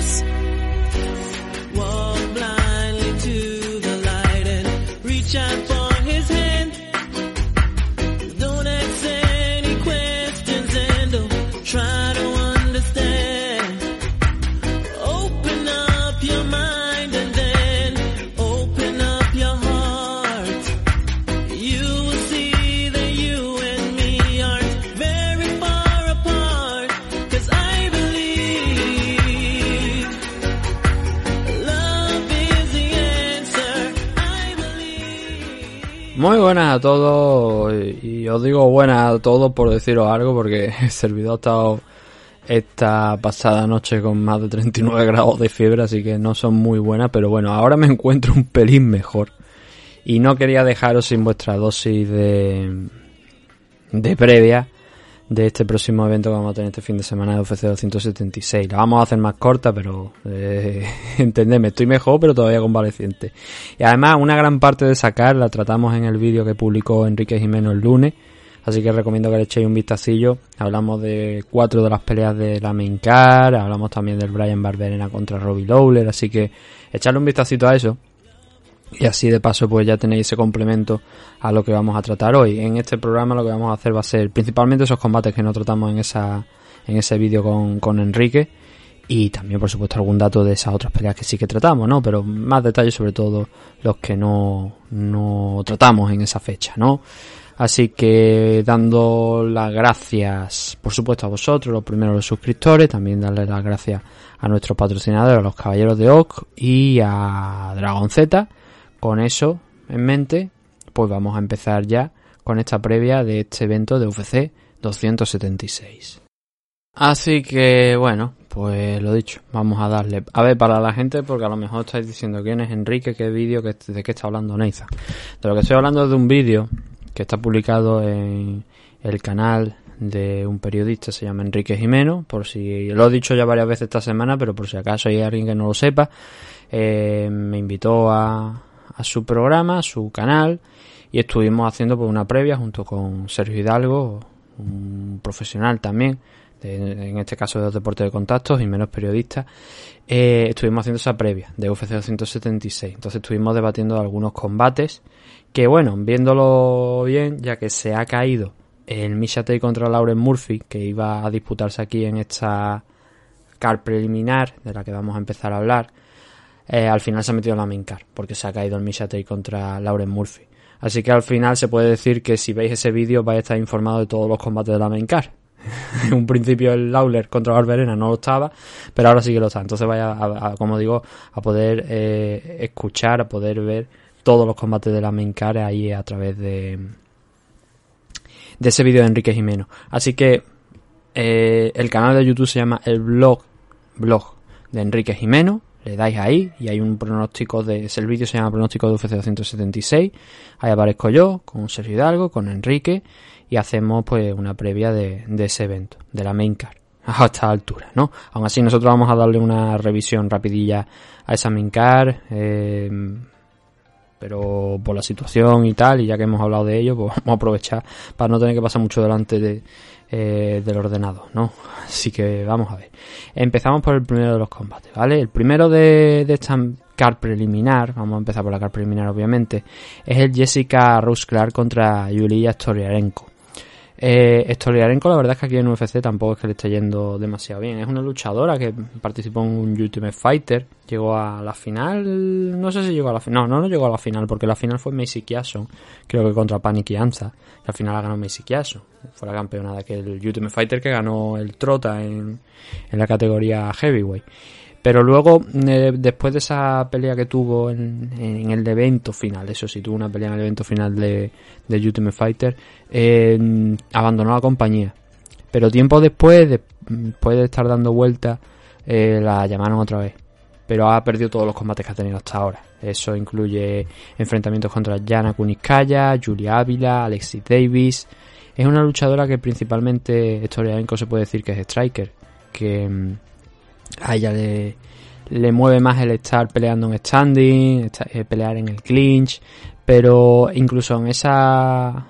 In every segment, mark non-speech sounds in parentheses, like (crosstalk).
Adiós. Muy buenas a todos, y os digo buenas a todos por deciros algo, porque (laughs) el servidor ha estado esta pasada noche con más de 39 grados de fiebre, así que no son muy buenas, pero bueno, ahora me encuentro un pelín mejor. Y no quería dejaros sin vuestra dosis de, de previa de este próximo evento que vamos a tener este fin de semana de UFC 276. La vamos a hacer más corta, pero eh, (laughs) entendedme, estoy mejor, pero todavía convaleciente. Y además, una gran parte de sacar la tratamos en el vídeo que publicó Enrique Jimeno el lunes. Así que recomiendo que le echéis un vistacillo. Hablamos de cuatro de las peleas de la main card, hablamos también del Brian Barberena contra Robbie Lawler, así que echarle un vistacito a eso. Y así de paso pues ya tenéis ese complemento a lo que vamos a tratar hoy. En este programa lo que vamos a hacer va a ser principalmente esos combates que no tratamos en esa en ese vídeo con, con Enrique y también por supuesto algún dato de esas otras peleas que sí que tratamos, ¿no? Pero más detalles sobre todo los que no, no tratamos en esa fecha, ¿no? Así que dando las gracias, por supuesto, a vosotros, los primeros los suscriptores, también darle las gracias a nuestros patrocinadores, a los Caballeros de Oak y a Dragon Z. Con eso en mente, pues vamos a empezar ya con esta previa de este evento de UFC 276. Así que bueno, pues lo dicho, vamos a darle. A ver, para la gente, porque a lo mejor estáis diciendo quién es Enrique, qué vídeo, de qué está hablando Neiza. De lo que estoy hablando es de un vídeo que está publicado en el canal de un periodista, se llama Enrique Jimeno, por si lo he dicho ya varias veces esta semana, pero por si acaso hay alguien que no lo sepa, eh, me invitó a, a su programa, su canal, y estuvimos haciendo pues, una previa junto con Sergio Hidalgo, un profesional también, de- en este caso de los deportes de contacto, y menos periodista, eh, estuvimos haciendo esa previa de UFC 276. Entonces estuvimos debatiendo algunos combates que, bueno, viéndolo bien, ya que se ha caído el Misha contra Lauren Murphy, que iba a disputarse aquí en esta car preliminar, de la que vamos a empezar a hablar, eh, al final se ha metido en la main card, porque se ha caído el Misha Tate contra Lauren Murphy. Así que al final se puede decir que si veis ese vídeo vais a estar informados de todos los combates de la main card. (laughs) en un principio el Lawler contra Barberena no lo estaba, pero ahora sí que lo está. Entonces vaya, a, como digo, a poder eh, escuchar, a poder ver todos los combates de la main card ahí a través de, de ese vídeo de Enrique Jimeno. Así que eh, el canal de YouTube se llama el blog, blog de Enrique Jimeno. Le dais ahí y hay un pronóstico de. El vídeo se llama Pronóstico de UFC 276. Ahí aparezco yo, con Sergio Hidalgo, con Enrique, y hacemos pues una previa de, de ese evento, de la main card, a esta altura, ¿no? Aún así, nosotros vamos a darle una revisión rapidilla a esa main card. eh, pero por la situación y tal, y ya que hemos hablado de ello, pues (laughs) vamos a aprovechar para no tener que pasar mucho delante de, eh, del ordenador, ¿no? Así que vamos a ver. Empezamos por el primero de los combates, ¿vale? El primero de, de esta card preliminar, vamos a empezar por la card preliminar obviamente, es el Jessica Rose Clark contra Yulia Storiarenko. Eh, Stoliarenko la verdad es que aquí en UFC tampoco es que le esté yendo demasiado bien. Es una luchadora que participó en un Ultimate Fighter. Llegó a la final. No sé si llegó a la final. No, no, no llegó a la final porque la final fue Macy Kiason. Creo que contra Panic y Anza. Y al final la ganó Macy Kiason. Fue la campeona de aquel Ultimate Fighter que ganó el Trota en, en la categoría Heavyweight. Pero luego, eh, después de esa pelea que tuvo en, en el evento final, eso sí, tuvo una pelea en el evento final de, de Ultimate Fighter, eh, abandonó la compañía. Pero tiempo después, de- después de estar dando vueltas, eh, la llamaron otra vez. Pero ha perdido todos los combates que ha tenido hasta ahora. Eso incluye enfrentamientos contra Jana Kuniskaya, Julia Ávila, Alexis Davis. Es una luchadora que principalmente Storiadenko se puede decir que es striker. Que mm, a ella le, le mueve más el estar peleando en standing, eh, pelear en el clinch, pero incluso en esa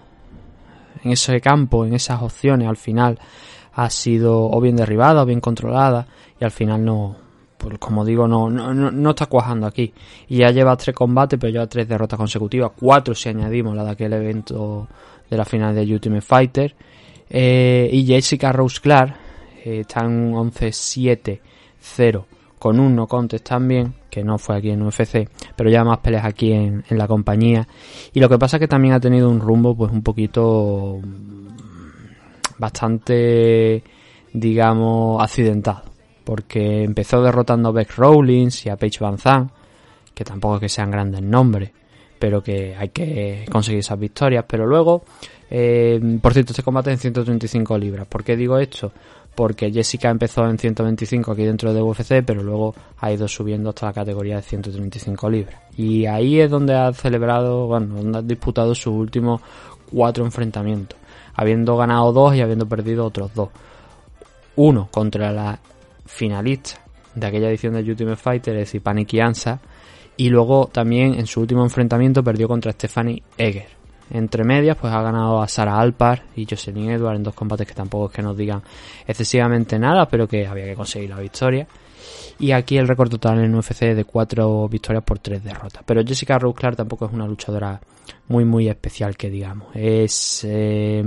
en ese campo, en esas opciones, al final ha sido o bien derribada o bien controlada y al final no pues como digo, no, no, no está cuajando aquí. Y ya lleva tres combates, pero lleva tres derrotas consecutivas, cuatro si añadimos la de aquel evento de la final de Ultimate Fighter. Eh, y Jessica Rose Clark eh, está en 11-7-0 con un no contest también, que no fue aquí en UFC, pero ya más peleas aquí en, en, la compañía. Y lo que pasa es que también ha tenido un rumbo pues un poquito bastante, digamos, accidentado. Porque empezó derrotando a Beck Rollins y a Paige Van Zandt, que tampoco es que sean grandes nombres, pero que hay que conseguir esas victorias. Pero luego, eh, por cierto, este combate en 135 libras. ¿Por qué digo esto? Porque Jessica empezó en 125 aquí dentro de UFC, pero luego ha ido subiendo hasta la categoría de 135 libras. Y ahí es donde ha celebrado, bueno, donde ha disputado sus últimos cuatro enfrentamientos, habiendo ganado dos y habiendo perdido otros dos. Uno contra la finalista de aquella edición de Ultimate Fighter, es decir, Panic Ansa, y luego también en su último enfrentamiento perdió contra Stephanie Egger. Entre medias, pues ha ganado a Sara Alpar y Jocelyn Edward en dos combates que tampoco es que nos digan excesivamente nada, pero que había que conseguir la victoria. Y aquí el récord total en UFC de cuatro victorias por tres derrotas. Pero Jessica Rose Clark tampoco es una luchadora muy, muy especial, que digamos. Es eh,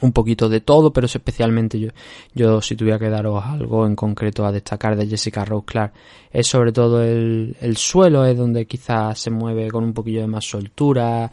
un poquito de todo, pero es especialmente yo, yo, si tuviera que daros algo en concreto a destacar de Jessica Rose es sobre todo el, el suelo, es donde quizás se mueve con un poquillo de más soltura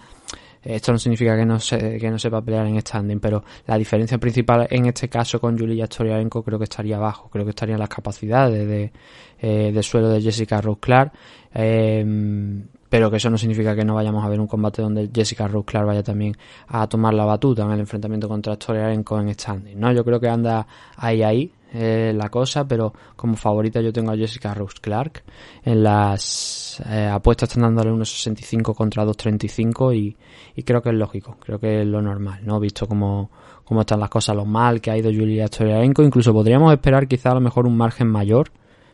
esto no significa que no, se, que no sepa pelear en standing, pero la diferencia principal en este caso con Julia Storiarenko creo que estaría abajo. Creo que estarían las capacidades de, eh, de suelo de Jessica Rose Clark. Eh, pero que eso no significa que no vayamos a ver un combate donde Jessica Rose Clark vaya también a tomar la batuta en el enfrentamiento contra Storiarenko en standing. ¿no? Yo creo que anda ahí ahí eh, la cosa, pero como favorita yo tengo a Jessica Rose Clark. En las eh, apuestas están dándole unos 65 contra 2.35 y, y creo que es lógico, creo que es lo normal, ¿no? Visto cómo, cómo están las cosas, lo mal que ha ido Julia Storiarenko, incluso podríamos esperar quizá a lo mejor un margen mayor,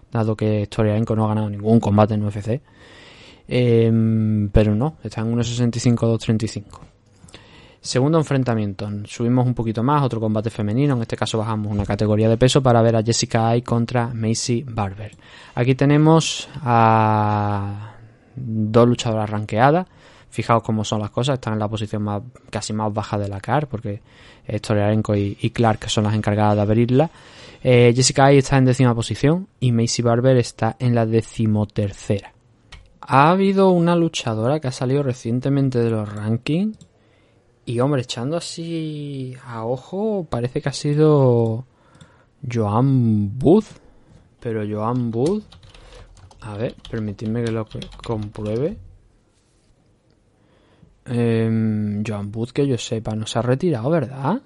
dado que Storiarenko no ha ganado ningún combate en UFC. Eh, pero no, está en 1.65-2.35. Segundo enfrentamiento, subimos un poquito más, otro combate femenino, en este caso bajamos una categoría de peso para ver a Jessica Ay contra Macy Barber. Aquí tenemos a dos luchadoras ranqueadas, fijaos cómo son las cosas, están en la posición más, casi más baja de la CAR, porque Storiarenko y, y Clark son las encargadas de abrirla. Eh, Jessica Ay está en décima posición y Macy Barber está en la decimotercera. Ha habido una luchadora que ha salido recientemente de los rankings y hombre, echando así a ojo, parece que ha sido Joan Booth. Pero Joan Booth, a ver, permitidme que lo compruebe. Eh, Joan Booth, que yo sepa, no se ha retirado, ¿verdad?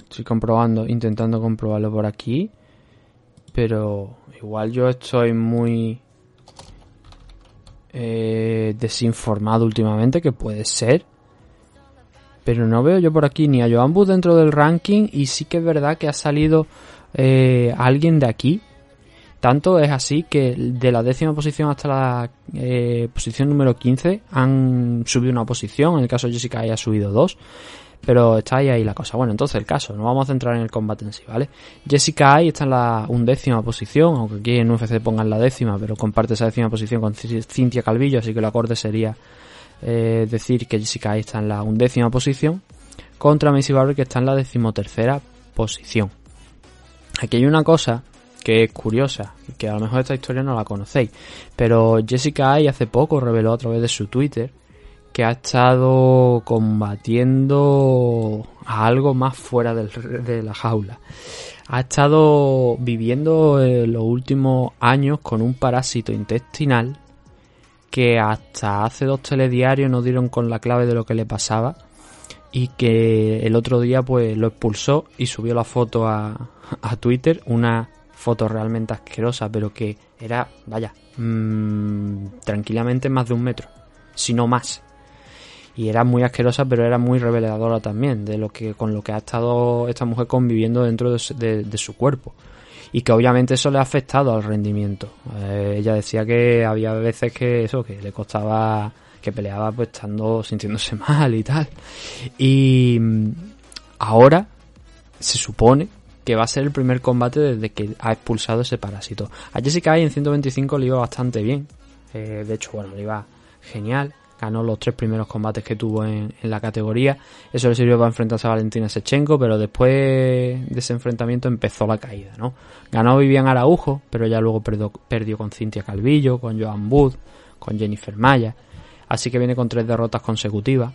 Estoy comprobando, intentando comprobarlo por aquí. Pero igual yo estoy muy eh, desinformado últimamente, que puede ser. Pero no veo yo por aquí ni a Joan Booth dentro del ranking y sí que es verdad que ha salido eh, alguien de aquí. Tanto es así que de la décima posición hasta la eh, posición número 15 han subido una posición. En el caso de Jessica ha subido dos. Pero está ahí, la cosa. Bueno, entonces el caso, no vamos a centrar en el combate en sí, ¿vale? Jessica Ai está en la undécima posición, aunque aquí en UFC pongan la décima, pero comparte esa décima posición con Cintia Calvillo, así que lo acorde sería eh, decir que Jessica Ai está en la undécima posición, contra Macy Barber que está en la decimotercera posición. Aquí hay una cosa que es curiosa, que a lo mejor esta historia no la conocéis, pero Jessica Ai hace poco reveló a través de su Twitter que ha estado combatiendo a algo más fuera del, de la jaula. Ha estado viviendo los últimos años con un parásito intestinal que hasta hace dos telediarios no dieron con la clave de lo que le pasaba y que el otro día pues lo expulsó y subió la foto a, a Twitter, una foto realmente asquerosa, pero que era, vaya, mmm, tranquilamente más de un metro, si no más y era muy asquerosa pero era muy reveladora también de lo que con lo que ha estado esta mujer conviviendo dentro de, su cuerpo y que obviamente eso le ha afectado al rendimiento eh, ella decía que había veces que eso que le costaba que peleaba pues estando sintiéndose (laughs) mal y tal y mm, ahora se supone que va a ser el primer combate desde que ha expulsado ese parásito. A Jessica en 125 le iba bastante bien. Eh, de hecho, bueno, le iba genial. Ganó los tres primeros combates que tuvo en, la categoría. Eso le sirvió para enfrentarse a Valentina Sechenko, pero después de ese enfrentamiento empezó la caída, ¿no? Ganó Vivian Araujo, pero ya luego perdió, con Cintia Calvillo, con Joan Booth, con Jennifer Maya. Así que viene con tres derrotas consecutivas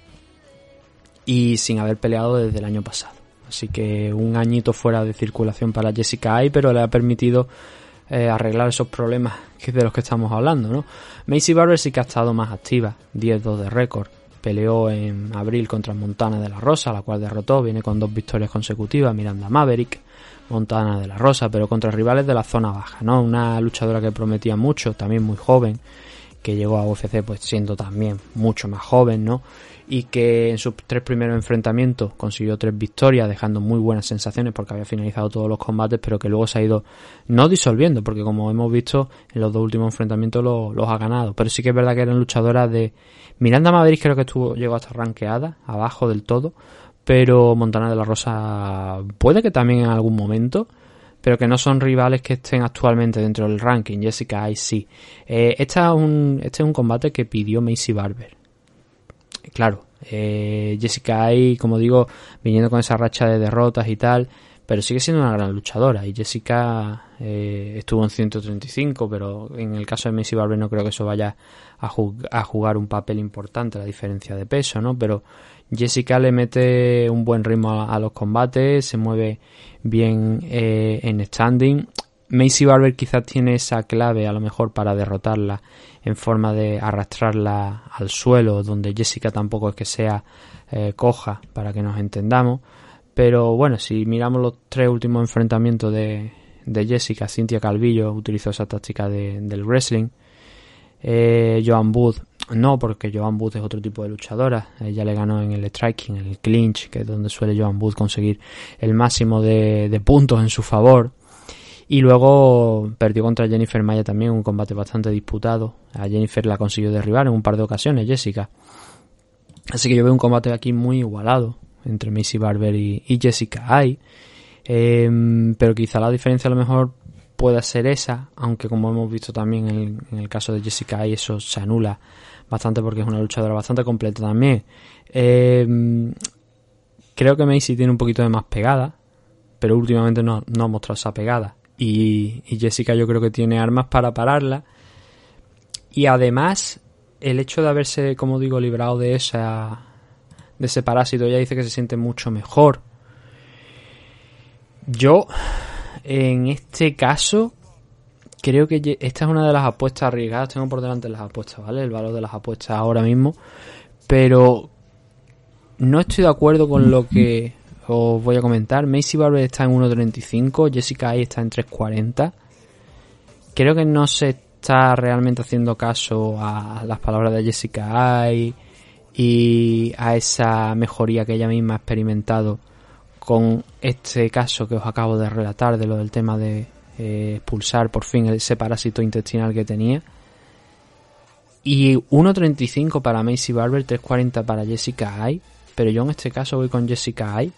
y sin haber peleado desde el año pasado. Así que un añito fuera de circulación para Jessica Ay, pero le ha permitido eh, arreglar esos problemas de los que estamos hablando, ¿no? Macy Barber sí que ha estado más activa, 10-2 de récord. Peleó en abril contra Montana de la Rosa, la cual derrotó, viene con dos victorias consecutivas, Miranda Maverick, Montana de la Rosa, pero contra rivales de la zona baja, ¿no? Una luchadora que prometía mucho, también muy joven, que llegó a UFC pues siendo también mucho más joven, ¿no? Y que en sus tres primeros enfrentamientos consiguió tres victorias, dejando muy buenas sensaciones porque había finalizado todos los combates, pero que luego se ha ido no disolviendo, porque como hemos visto en los dos últimos enfrentamientos los ha ganado. Pero sí que es verdad que eran luchadoras de Miranda Madrid creo que estuvo llegó hasta ranqueada, abajo del todo, pero Montana de la Rosa puede que también en algún momento pero que no son rivales que estén actualmente dentro del ranking. Jessica Ay sí. Eh, es un, este es un combate que pidió Macy Barber claro, eh, Jessica Ay, como digo, viniendo con esa racha de derrotas y tal, pero sigue siendo una gran luchadora. Y Jessica eh, estuvo en 135, pero en el caso de Macy Barber no creo que eso vaya a, jugar un papel importante, la diferencia de peso, ¿no? Pero Jessica le mete un buen ritmo a, los combates, se mueve bien eh, en standing Macy Barber quizás tiene esa clave a lo mejor para derrotarla en forma de arrastrarla al suelo, donde Jessica tampoco es que sea eh, coja, para que nos entendamos. Pero bueno, si miramos los tres últimos enfrentamientos de, Jessica, Cynthia Calvillo utilizó esa táctica del wrestling. Eh, Joan Booth no, porque Joan Booth es otro tipo de luchadora. Ella le ganó en el striking, en el clinch, que es donde suele Joan Booth conseguir el máximo de puntos en su favor. Y luego perdió contra Jennifer Maya también, un combate bastante disputado. A Jennifer la consiguió derribar en un par de ocasiones, Jessica. Así que yo veo un combate aquí muy igualado entre Macy Barber y, Jessica Ay. Em, pero quizá la diferencia a lo mejor pueda ser esa, aunque como hemos visto también en el, caso de Jessica Ay eso se anula bastante porque es una luchadora bastante completa también. Em, creo que Macy tiene un poquito de más pegada, pero últimamente no, no ha mostrado esa pegada y, Jessica yo creo que tiene armas para pararla. Y además, el hecho de haberse, como digo, librado de esa de ese parásito, ella dice que se siente mucho mejor. Yo, en este caso, creo que esta es una de las apuestas arriesgadas. Tengo por delante las apuestas, ¿vale? El valor de las apuestas ahora mismo. Pero no estoy de acuerdo con lo que os voy a comentar. Macy Barber está en 1.35, Jessica Ay está en 3.40. Creo que no se está realmente haciendo caso a las palabras de Jessica Ay y a esa mejoría que ella misma ha experimentado con este caso que os acabo de relatar de lo del tema de eh, expulsar por fin ese parásito intestinal que tenía. Y 1.35 para Macy Barber, 3.40 para Jessica Ay. Pero yo en este caso voy con Jessica Ay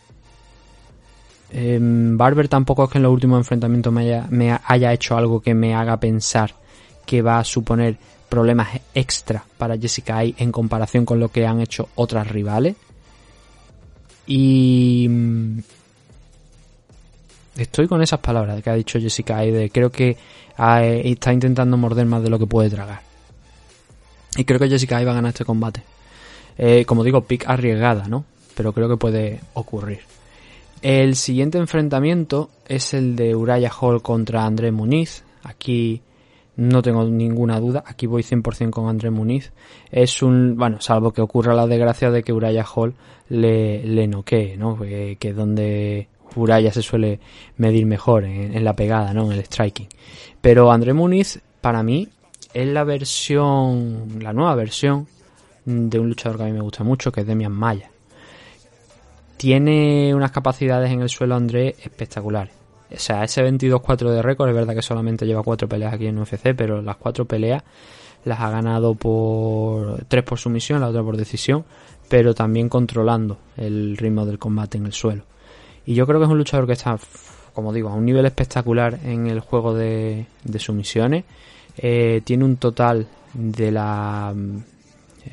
Em, Barber tampoco es que en los últimos enfrentamientos me haya, hecho algo que me haga pensar que va a suponer problemas extra para Jessica Ay en comparación con lo que han hecho otras rivales. Y mm, estoy con esas palabras que ha dicho Jessica Ay de creo que está intentando morder más de lo que puede tragar. Y creo que Jessica Ay va a ganar este combate. Eh, como digo, pick arriesgada, ¿no? Pero creo que puede ocurrir. El siguiente enfrentamiento es el de Uraya Hall contra André Muniz. Aquí no tengo ninguna duda, aquí voy 100% con André Muniz. Es un, bueno, salvo que ocurra la desgracia de que Uraya Hall le, le noquee, ¿no? Que, es donde Uraya se suele medir mejor en, la pegada, ¿no? En el striking. Pero André Muniz, para mí, es la versión, la nueva versión de un luchador que a mí me gusta mucho, que es Demian Maya. Tiene unas capacidades en el suelo André espectaculares. O sea, ese 22-4 de récord, es verdad que solamente lleva cuatro peleas aquí en UFC, pero las cuatro peleas las ha ganado por tres por sumisión, la otra por decisión, pero también controlando el ritmo del combate en el suelo. Y yo creo que es un luchador que está como digo, a un nivel espectacular en el juego de, de sumisiones. Eh, tiene un total de las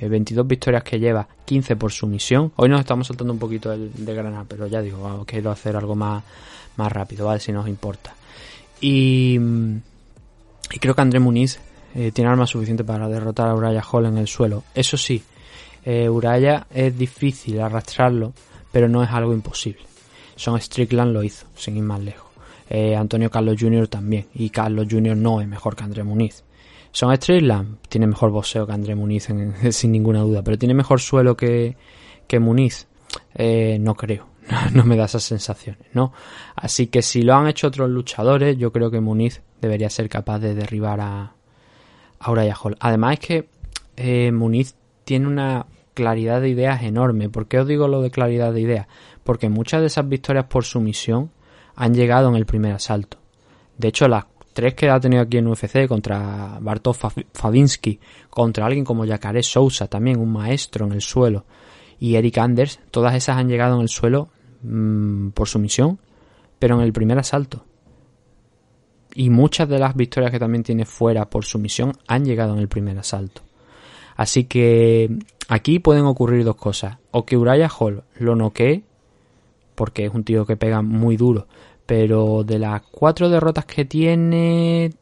22 mm, victorias que lleva, 15 por sumisión. Hoy nos estamos saltando un poquito el de Granada, pero ya digo, quiero hacer algo más, más rápido, ¿vale? Si nos importa. Y, mm, creo que André Muniz eh, tiene armas suficientes para derrotar a Uraya Hall en el suelo. Eso sí, eh, Uraya es difícil arrastrarlo, pero no es algo imposible. Son Strickland lo hizo, sin ir más lejos. Eh, Antonio Carlos Jr. también, y Carlos Jr. no es mejor que André Muniz. Son Strickland tiene mejor boxeo que André Muniz, (laughs) sin ninguna duda, pero tiene mejor suelo que, que Muniz. Eh, no creo, (laughs) no me da esas sensaciones, ¿no? Así que si lo han hecho otros luchadores, yo creo que Muniz debería ser capaz de derribar a, a Hall. Además es que eh, Muniz tiene una claridad de ideas enorme. ¿Por qué os digo lo de claridad de ideas? Porque muchas de esas victorias por sumisión han llegado en el primer asalto. De hecho, las tres que ha tenido aquí en UFC contra Bartosz Fabinsky, contra alguien como Yacaré Sousa, también un maestro en el suelo, y Eric Anders, todas esas han llegado en el suelo mm, por sumisión, pero en el primer asalto. Y muchas de las victorias que también tiene fuera por sumisión han llegado en el primer asalto. Así que aquí pueden ocurrir dos cosas. O que Uraya Hall lo noquee, porque es un tío que pega muy duro, pero de las cuatro derrotas que tiene,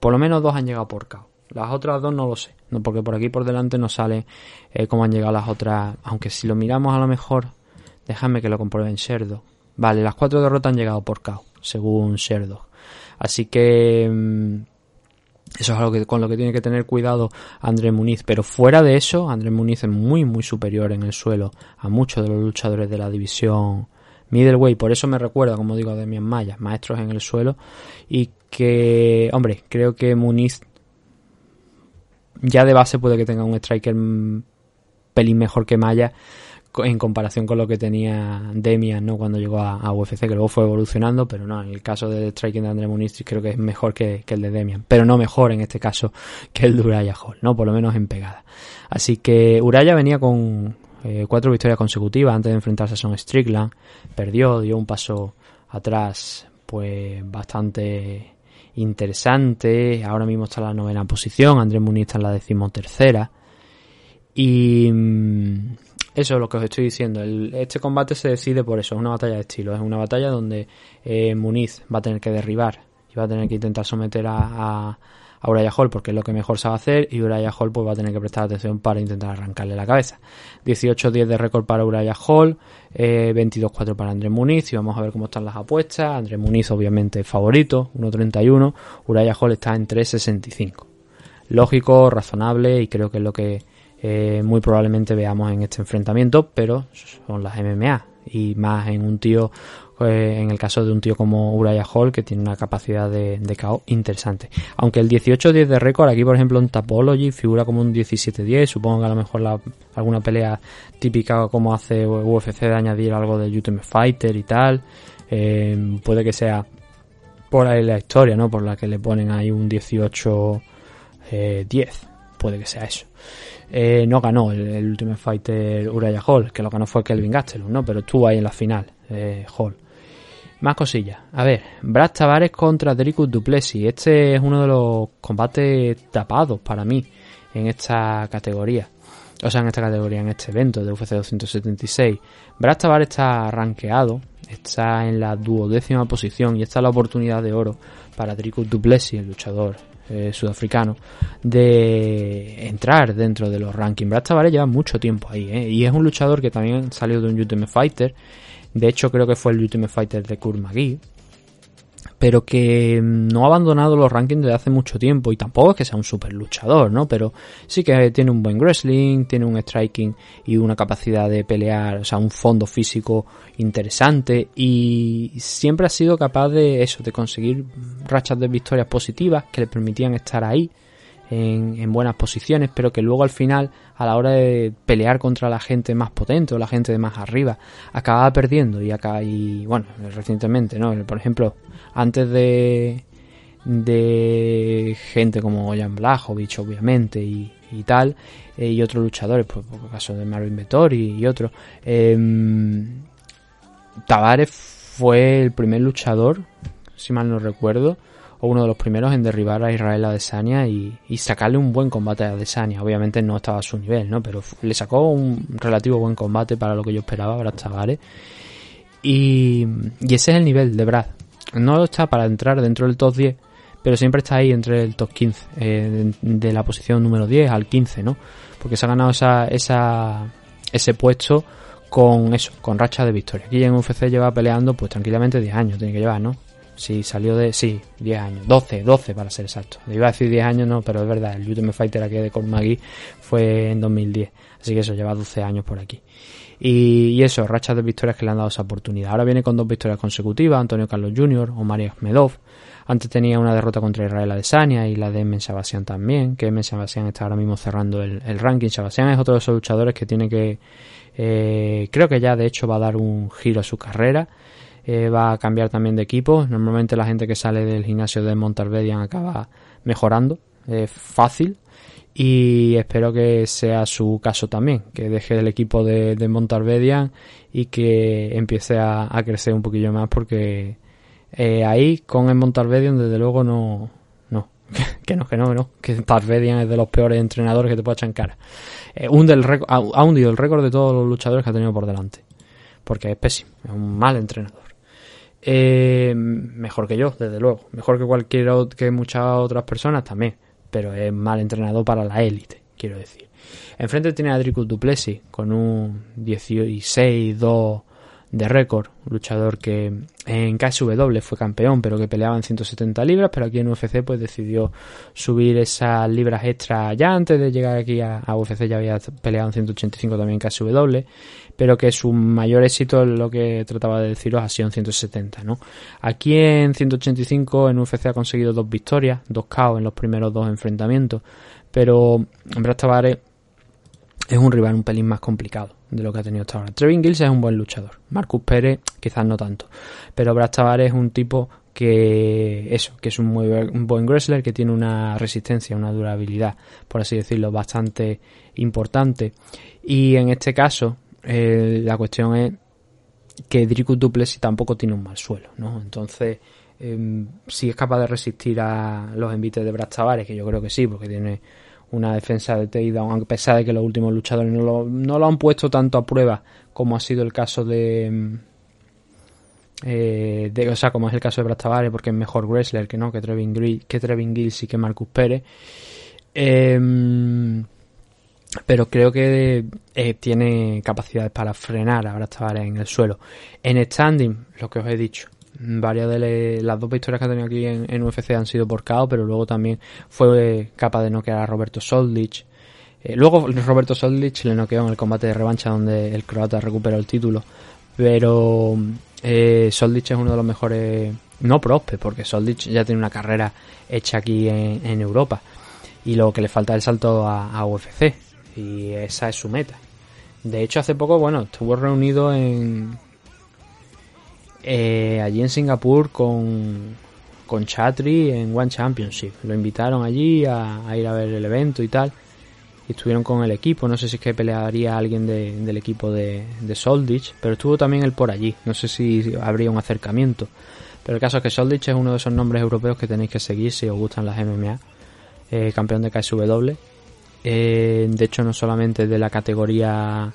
por lo menos dos han llegado por KO. Las otras dos no lo sé, porque por aquí por delante no sale eh, cómo han llegado las otras, aunque si lo miramos a lo mejor, déjame que lo compruebe en. Vale, las cuatro derrotas han llegado por KO, según Sherdo. Así que mm, eso es algo que, con lo que tiene que tener cuidado André Muniz. Pero fuera de eso, André Muniz es muy, muy superior en el suelo a muchos de los luchadores de la división middleweight. Por eso me recuerda, como digo, de mis Maya, maestros en el suelo. Y que, hombre, creo que Muniz ya de base puede que tenga un striker pelín mejor que Maya en comparación con lo que tenía Demian ¿no? cuando llegó a, UFC, que luego fue evolucionando, pero no, en el caso de striking de André Muniz creo que es mejor que, el de Demian, pero no mejor en este caso que el de Uraya Hall, ¿no? por lo menos en pegada. Así que Uraya venía con eh, cuatro victorias consecutivas antes de enfrentarse a Son Strickland, perdió, dio un paso atrás pues bastante interesante, ahora mismo está en la novena posición, Andrés Muniz está en la decimotercera y mm, eso es lo que os estoy diciendo. este combate se decide por eso, es una batalla de estilo. Es una batalla donde eh, Muniz va a tener que derribar y va a tener que intentar someter a, a Uraya Hall porque es lo que mejor sabe hacer y Uraya Hall pues va a tener que prestar atención para intentar arrancarle la cabeza. 18-10 de récord para Uraya Hall, eh, 22-4 para Andrés Muniz y vamos a ver cómo están las apuestas. Andrés Muniz obviamente favorito, 1.31, Uraya Hall está en 3.65. Lógico, razonable y creo que es lo que eh, muy probablemente veamos en este enfrentamiento, pero son las MMA y más en un tío, eh, en el caso de un tío como Uraya Hall que tiene una capacidad de, de KO interesante. Aunque el 18-10 de récord aquí por ejemplo en Tapology figura como un 17-10, supongo que a lo mejor la, alguna pelea típica como hace UFC de añadir algo de Ultimate Fighter y tal, eh, puede que sea por ahí la historia, ¿no? Por la que le ponen ahí un 18-10, puede que sea eso. Eh, no ganó el, el, Ultimate Fighter Uraya Hall, que lo ganó fue Kelvin Gastelum, ¿no? Pero estuvo ahí en la final, eh, Hall. Más cosillas. A ver, Brad Tavares contra Dricus Duplessis. Este es uno de los combates tapados para mí en esta categoría. O sea, en esta categoría, en este evento de UFC 276. Brad Tavares está rankeado, está en la duodécima posición y esta es la oportunidad de oro para Dricus Duplessis, el luchador eh, sudafricano de entrar dentro de los rankings. Brad Tavares lleva mucho tiempo ahí ¿eh? y es un luchador que también salió de un Ultimate Fighter. De hecho, creo que fue el Ultimate Fighter de Kurt McGee pero que no ha abandonado los rankings desde hace mucho tiempo. Y tampoco es que sea un super luchador, ¿no? Pero sí que tiene un buen wrestling, tiene un striking y una capacidad de pelear, o sea, un fondo físico interesante. Y siempre ha sido capaz de eso, de conseguir rachas de victorias positivas que le permitían estar ahí en, buenas posiciones, pero que luego al final, a la hora de pelear contra la gente más potente o la gente de más arriba, acababa perdiendo y acá y bueno, recientemente, ¿no? Por ejemplo, antes de de gente como Jan Blachowicz, obviamente, y, y tal, eh, y otros luchadores, pues, por el caso de Marvin Vettori y, otros, eh, Tavares fue el primer luchador, si mal no recuerdo, uno de los primeros en derribar a Israel Adesanya y, y sacarle un buen combate a Adesanya. Obviamente no estaba a su nivel, ¿no? Pero le sacó un relativo buen combate para lo que yo esperaba, Brad Tavares. Y, y ese es el nivel de Brad. No está para entrar dentro del top 10, pero siempre está ahí entre el top 15, eh, de, de la posición número 10 al 15, ¿no? Porque se ha ganado esa, esa, ese puesto con eso, con racha de victoria. Aquí en UFC lleva peleando pues tranquilamente 10 años, tiene que llevar, ¿no? Sí, salió de, sí, 10 años, 12, 12 para ser exacto. Iba a decir 10 años, no, pero es verdad, el Ultimate Fighter aquí de Cormagui fue en 2010, así que eso lleva 12 años por aquí. Y, y eso, rachas de victorias que le han dado esa oportunidad. Ahora viene con dos victorias consecutivas, Antonio Carlos Jr. o María Ahmedov. Antes tenía una derrota contra Israel Adesanya y la de Men Sabasian también, que Men Sabasian está ahora mismo cerrando el, el ranking. Sabasian es otro de esos luchadores que tiene que, eh, creo que ya de hecho va a dar un giro a su carrera. Eh, va a cambiar también de equipo. Normalmente la gente que sale del gimnasio de Montalbedian acaba mejorando. Es fácil. Y espero que sea su caso también. Que deje el equipo de, de y que empiece a, a crecer un poquillo más porque eh, ahí con el Montalbedian desde luego no... No, (laughs) que no, que no, que no. Que Tarvedian es de los peores entrenadores que te puede echar en cara. Eh, hunde el récord- ha hundido el récord de todos los luchadores que ha tenido por delante. Porque es pésimo, es un mal entrenador. Eh, mejor que yo, desde luego. Mejor que cualquier que muchas otras personas también. Pero es mal entrenado para la élite, quiero decir. Enfrente tiene a Dricus Duplessis con un 16-2 de récord. Luchador que en KSW fue campeón, pero que peleaba en 170 libras. Pero aquí en UFC pues decidió subir esas libras extra ya antes de llegar aquí a, a UFC. Ya había peleado en 185 también en KSW pero que su mayor éxito, lo que trataba de deciros, ha sido en 170, ¿no? Aquí en 185 en UFC ha conseguido dos victorias, dos KO en los primeros dos enfrentamientos, pero Brad Tavares es un rival un pelín más complicado de lo que ha tenido hasta ahora. Trevin Gills es un buen luchador, Marcus Pérez quizás no tanto, pero Brad Tavares es un tipo que eso, que es un muy un buen wrestler, que tiene una resistencia, una durabilidad, por así decirlo, bastante importante. Y en este caso, eh, la cuestión es que Dricus Duplessis tampoco tiene un mal suelo, ¿no? Entonces, eh, si es capaz de resistir a los envites de Brad Tavares, que yo creo que sí, porque tiene una defensa de takedown, aunque pesar de que los últimos luchadores no lo, no lo han puesto tanto a prueba como ha sido el caso de, mm, eh, o sea, como es el caso de Brad Tavares, porque es mejor wrestler que no, que Trevin, Gri- que Trevin Gills y que Marcus Pérez. Em, pero creo que eh, tiene capacidades para frenar a Brad Tavares en el suelo. En standing, lo que os he dicho, varias de las dos victorias que ha tenido aquí en, UFC han sido por KO, pero luego también fue capaz de noquear a Roberto Soldic. Eh, luego Roberto Soldic le noqueó en el combate de revancha donde el croata recuperó el título. Pero eh, Soldic es uno de los mejores, no prospes, porque Soldic ya tiene una carrera hecha aquí en, Europa. Y lo que le falta es el salto a UFC. Y esa es su meta. De hecho, hace poco, bueno, estuvo reunido en. eh, allí en Singapur con, con Chatri en One Championship. Lo invitaron allí a, ir a ver el evento y tal. Y estuvieron con el equipo. No sé si es que pelearía alguien de- del equipo de, de Soldich. Pero estuvo también él por allí. No sé si habría un acercamiento. Pero el caso es que Soldich es uno de esos nombres europeos que tenéis que seguir si os gustan las MMA. Eh, campeón de KSW. Eh, de hecho, no solamente de la categoría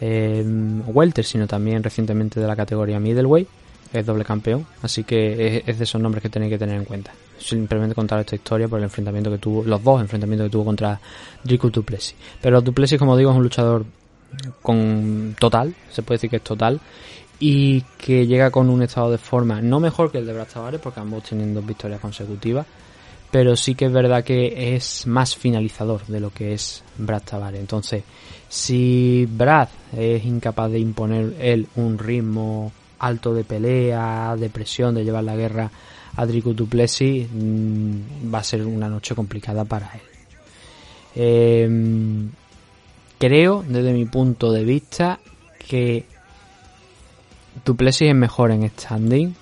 eh, Welter, sino también recientemente de la categoría Middleweight. Es doble campeón, así que es, de esos nombres que tenéis que tener en cuenta. Simplemente contar esta historia por el enfrentamiento que tuvo, los dos enfrentamientos que tuvo contra Rico Duplessis. Pero Duplessis, como digo, es un luchador con total, se puede decir que es total, y que llega con un estado de forma no mejor que el de Brad Tavares, porque ambos tienen dos victorias consecutivas, pero sí que es verdad que es más finalizador de lo que es Brad Tavares. Entonces, si Brad es incapaz de imponer él un ritmo alto de pelea, de presión, de llevar la guerra a Dricus Duplessis, mmm, va a ser una noche complicada para él. Eh, creo, desde mi punto de vista, que Duplessis es mejor en standing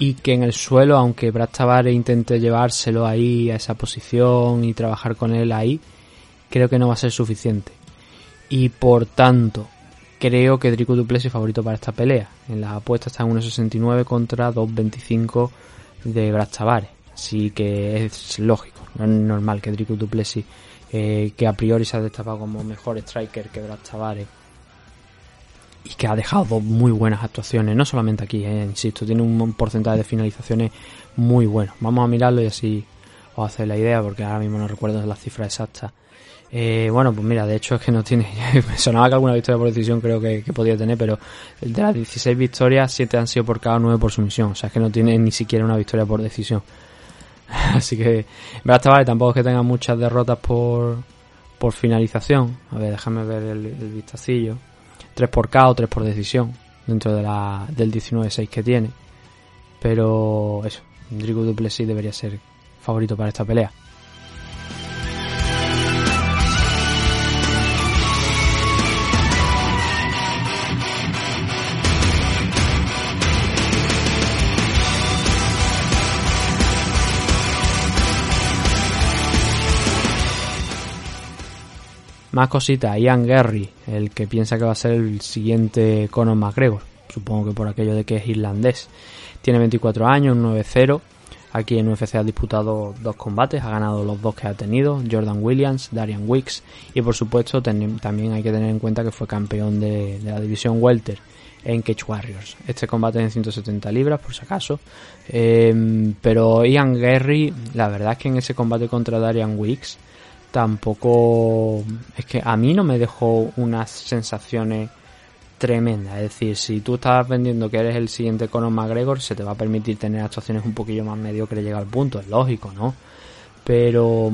y que en el suelo, aunque Brad Tavares intente llevárselo ahí a esa posición y trabajar con él ahí, creo que no va a ser suficiente. Y por tanto, creo que Drico Duplessis es favorito para esta pelea. En la apuesta está en 1.69 contra 2.25 de Brad Tavares. Así que es lógico, no es normal que Drico Duplessis, eh, que a priori se ha destapado como mejor striker que Brad Tavares, y que ha dejado dos muy buenas actuaciones, no solamente aquí, eh, insisto, tiene un porcentaje de finalizaciones muy bueno. Vamos a mirarlo y así os hacer la idea, porque ahora mismo no recuerdo las cifras exactas. Eh, bueno, pues mira, de hecho es que no tiene. (laughs) me sonaba que alguna victoria por decisión creo que, podía tener, pero de las 16 victorias, 7 han sido por cada 9 por sumisión. O sea, es que no tiene ni siquiera una victoria por decisión. (laughs) Así que, verdad, vale, tampoco es que tenga muchas derrotas por, por finalización. A ver, déjame ver el, el vistacillo. 3 por K o 3 por decisión dentro de la, del 19-6 que tiene. Pero eso, Drigo Duplessis debería ser favorito para esta pelea. Más cositas, Ian Gary, el que piensa que va a ser el siguiente Conor McGregor, supongo que por aquello de que es irlandés. Tiene 24 años, 9-0. Aquí en UFC ha disputado dos combates, ha ganado los dos que ha tenido, Jordan Williams, Darian Wicks y por supuesto también hay que tener en cuenta que fue campeón de, la división welter en Cage Warriors. Este combate es en 170 libras, por si acaso. Em, pero Ian Gary, la verdad es que en ese combate contra Darian Wicks tampoco es que a mí no me dejó unas sensaciones tremendas. Es decir, si tú estás vendiendo que eres el siguiente Conor McGregor, se te va a permitir tener actuaciones un poquillo más mediocres llega al punto, es lógico, ¿no? Pero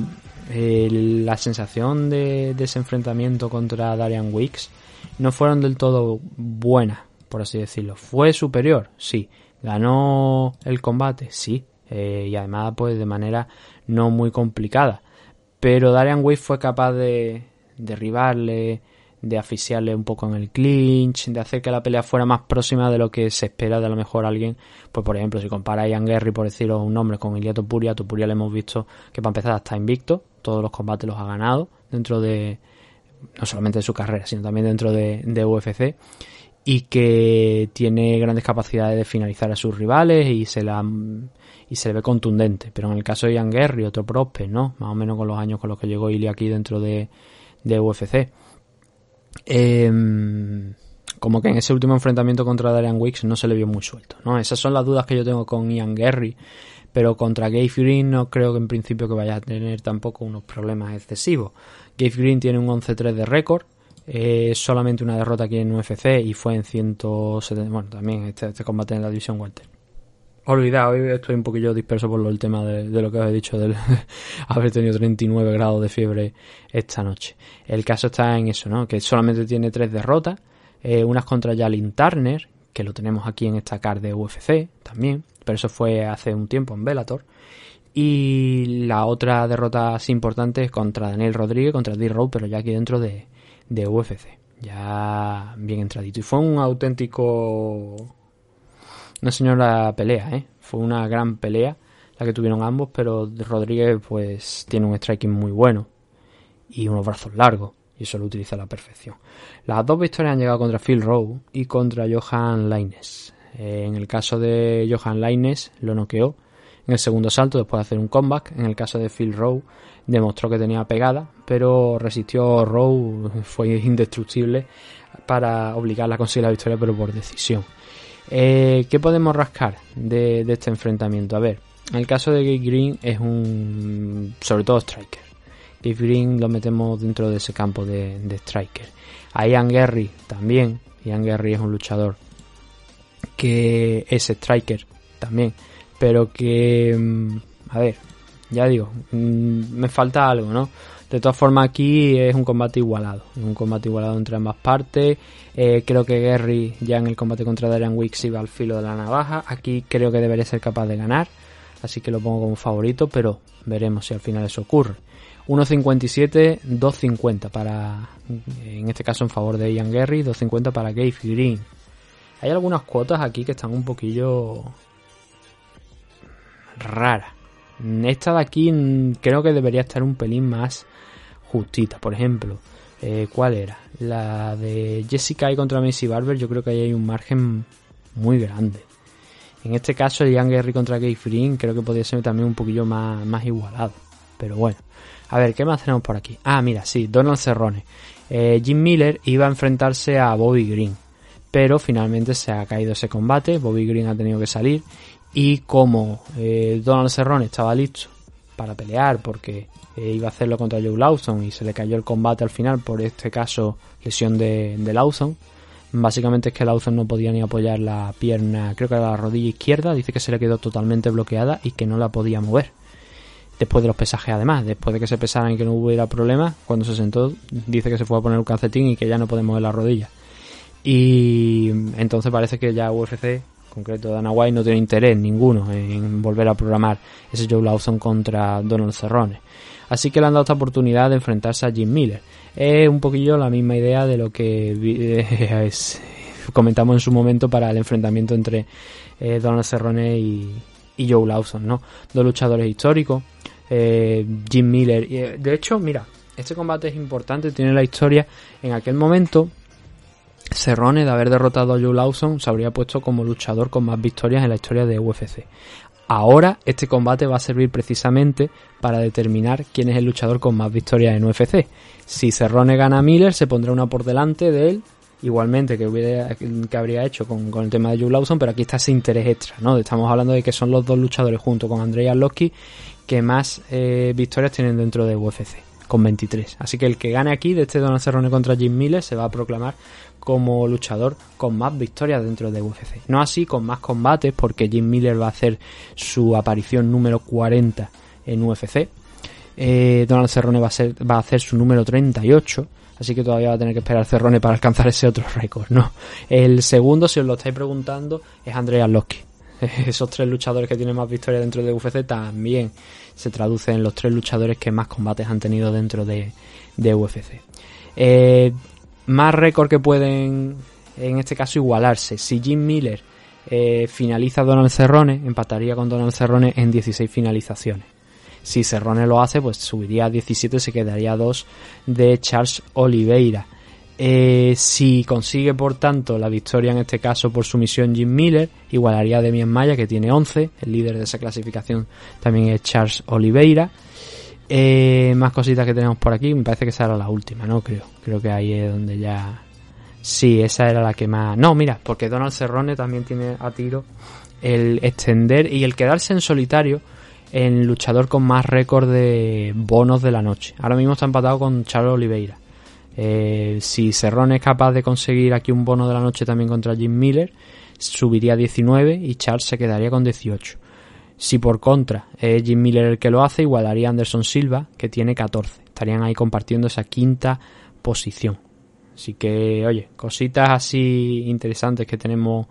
eh, la sensación de, de, ese enfrentamiento contra Darian Wicks no fueron del todo buenas, por así decirlo. ¿Fue superior? Sí. ¿Ganó el combate? Sí. Eh, y además, pues de manera no muy complicada. Pero Darian Wade fue capaz de derribarle, de asfixiarle un poco en el clinch, de hacer que la pelea fuera más próxima de lo que se espera de a lo mejor alguien. Pues por ejemplo, si compara a Ian Gary, por decirlo un nombre, con Ilia Topuria, Topuria le hemos visto que para empezar está invicto, todos los combates los ha ganado dentro de, no solamente de su carrera, sino también dentro de, de UFC y que tiene grandes capacidades de finalizar a sus rivales y se la y se le ve contundente. Pero en el caso de Ian Gary, otro prospe, ¿no? Más o menos con los años con los que llegó Ili aquí dentro de, de UFC. Em, como que en ese último enfrentamiento contra Darian Wicks no se le vio muy suelto, ¿no? Esas son las dudas que yo tengo con Ian Gary. Pero contra Gabe Green no creo que en principio que vaya a tener tampoco unos problemas excesivos. Gabe Green tiene un 11-3 de récord, eh, solamente una derrota aquí en UFC y fue en 170. Bueno, también este, este combate en la división Walter olvidado, hoy estoy un poquillo disperso por el tema de, lo que os he dicho del (laughs) haber tenido 39 grados de fiebre esta noche. El caso está en eso, ¿no? Que solamente tiene tres derrotas, eh, unas contra Jalin Turner, que lo tenemos aquí en esta card de UFC también, pero eso fue hace un tiempo en Bellator. Y la otra derrota así importante es contra Daniel Rodríguez, contra D-Row, pero ya aquí dentro de, de UFC. Ya bien entradito. Y fue un auténtico una señora pelea, ¿eh? Fue una gran pelea la que tuvieron ambos, pero Rodríguez pues tiene un striking muy bueno y unos brazos largos y eso lo utiliza a la perfección. Las dos victorias han llegado contra Phil Rowe y contra Johan Laines. Eh, en el caso de Johan Laines lo noqueó en el segundo salto después de hacer un comeback. En el caso de Phil Rowe demostró que tenía pegada, pero resistió Rowe, fue indestructible para obligarla a conseguir la victoria, pero por decisión. Eh, ¿Qué podemos rascar de, este enfrentamiento? A ver, en el caso de Gabe Green es un. sobre todo striker. Gabe Green lo metemos dentro de ese campo de, striker. A Ian Gary también. Ian Gary es un luchador que es striker también. Pero que. Mm, a ver, ya digo, mm, me falta algo, ¿no? De todas formas, aquí es un combate igualado. Un combate igualado entre ambas partes. Eh, creo que Gary ya en el combate contra Darian Wicks iba al filo de la navaja. Aquí creo que debería ser capaz de ganar. Así que lo pongo como favorito, pero veremos si al final eso ocurre. 1.57, 2.50 para, en este caso en favor de Ian Gary, 2.50 para Gabe Green. Hay algunas cuotas aquí que están un poquillo raras. Esta de aquí creo que debería estar un pelín más justita. Por ejemplo, Eh, ¿Cuál era? La de Jessica y contra Macy Barber, yo creo que ahí hay un margen muy grande. En este caso, el Young Gary contra Gay Free creo que podría ser también un poquillo más, más igualado. Pero bueno. A ver, ¿qué más tenemos por aquí? Ah, mira, sí, Donald Cerrone. Eh, Jim Miller iba a enfrentarse a Bobby Green. Pero finalmente se ha caído ese combate. Bobby Green ha tenido que salir. Y como eh, Donald Cerrone estaba listo para pelear porque eh, iba a hacerlo contra Joe Lawson y se le cayó el combate al final por este caso lesión de, de Lawson. Básicamente es que Lawson no podía ni apoyar la pierna, creo que era la rodilla izquierda, dice que se le quedó totalmente bloqueada y que no la podía mover. Después de los pesajes además, después de que se pesaran y que no hubiera problema, cuando se sentó dice que se fue a poner un calcetín y que ya no puede mover la rodilla. Y entonces parece que ya UFC concreto Dana White no tiene interés ninguno en volver a programar ese Joe Lawson contra Donald Cerrone. Así que le han dado esta oportunidad de enfrentarse a Jim Miller. Es un poquillo la misma idea de lo que (laughs) comentamos en su momento para el enfrentamiento entre eh, Donald Cerrone y, Joe Lawson, ¿no? Dos luchadores históricos. Eh, Jim Miller. Eh, de hecho, mira, este combate es importante, tiene la historia. En aquel momento, Cerrone, de haber derrotado a Joe Lawson, se habría puesto como luchador con más victorias en la historia de UFC. Ahora este combate va a servir precisamente para determinar quién es el luchador con más victorias en UFC. Si Cerrone gana a Miller, se pondrá una por delante de él, igualmente que, hubiera, que habría hecho con, el tema de Joe Lawson, pero aquí está ese interés extra, ¿no? Estamos hablando de que son los dos luchadores junto con Andrei Arlovski que más eh, victorias tienen dentro de UFC, con 23. Así que el que gane aquí de este Donald Cerrone contra Jim Miller se va a proclamar como luchador con más victorias dentro de UFC. No así con más combates, porque Jim Miller va a hacer su aparición número 40 en UFC. Eh, Donald Cerrone va a, ser, va a hacer su número 38. Así que todavía va a tener que esperar Cerrone para alcanzar ese otro récord, ¿no? El segundo, si os lo estáis preguntando, es Andrei Arlovski. (laughs) Esos tres luchadores que tienen más victorias dentro de UFC también se traducen en los tres luchadores que más combates han tenido dentro de, de UFC. Eh, más récord que pueden, en este caso, igualarse. Si Jim Miller eh, finaliza a Donald Cerrone, empataría con Donald Cerrone en 16 finalizaciones. Si Cerrone lo hace, pues subiría a 17, se quedaría a 2 de Charles Oliveira. Eh, si consigue, por tanto, la victoria en este caso por sumisión Jim Miller, igualaría a Demian Maya, que tiene 11. El líder de esa clasificación también es Charles Oliveira. Eh, más cositas que tenemos por aquí. Me parece que esa era la última, ¿no? Creo. Creo que ahí es donde ya. Sí, esa era la que más. No, mira, porque Donald Cerrone también tiene a tiro el extender y el quedarse en solitario en luchador con más récord de bonos de la noche. Ahora mismo está empatado con Charles Oliveira. Eh, si Cerrone es capaz de conseguir aquí un bono de la noche también contra Jim Miller, subiría a 19 y Charles se quedaría con 18. Si por contra es Jim Miller el que lo hace, igualaría a Anderson Silva, que tiene 14. Estarían ahí compartiendo esa quinta posición. Así que, oye, cositas así interesantes que tenemos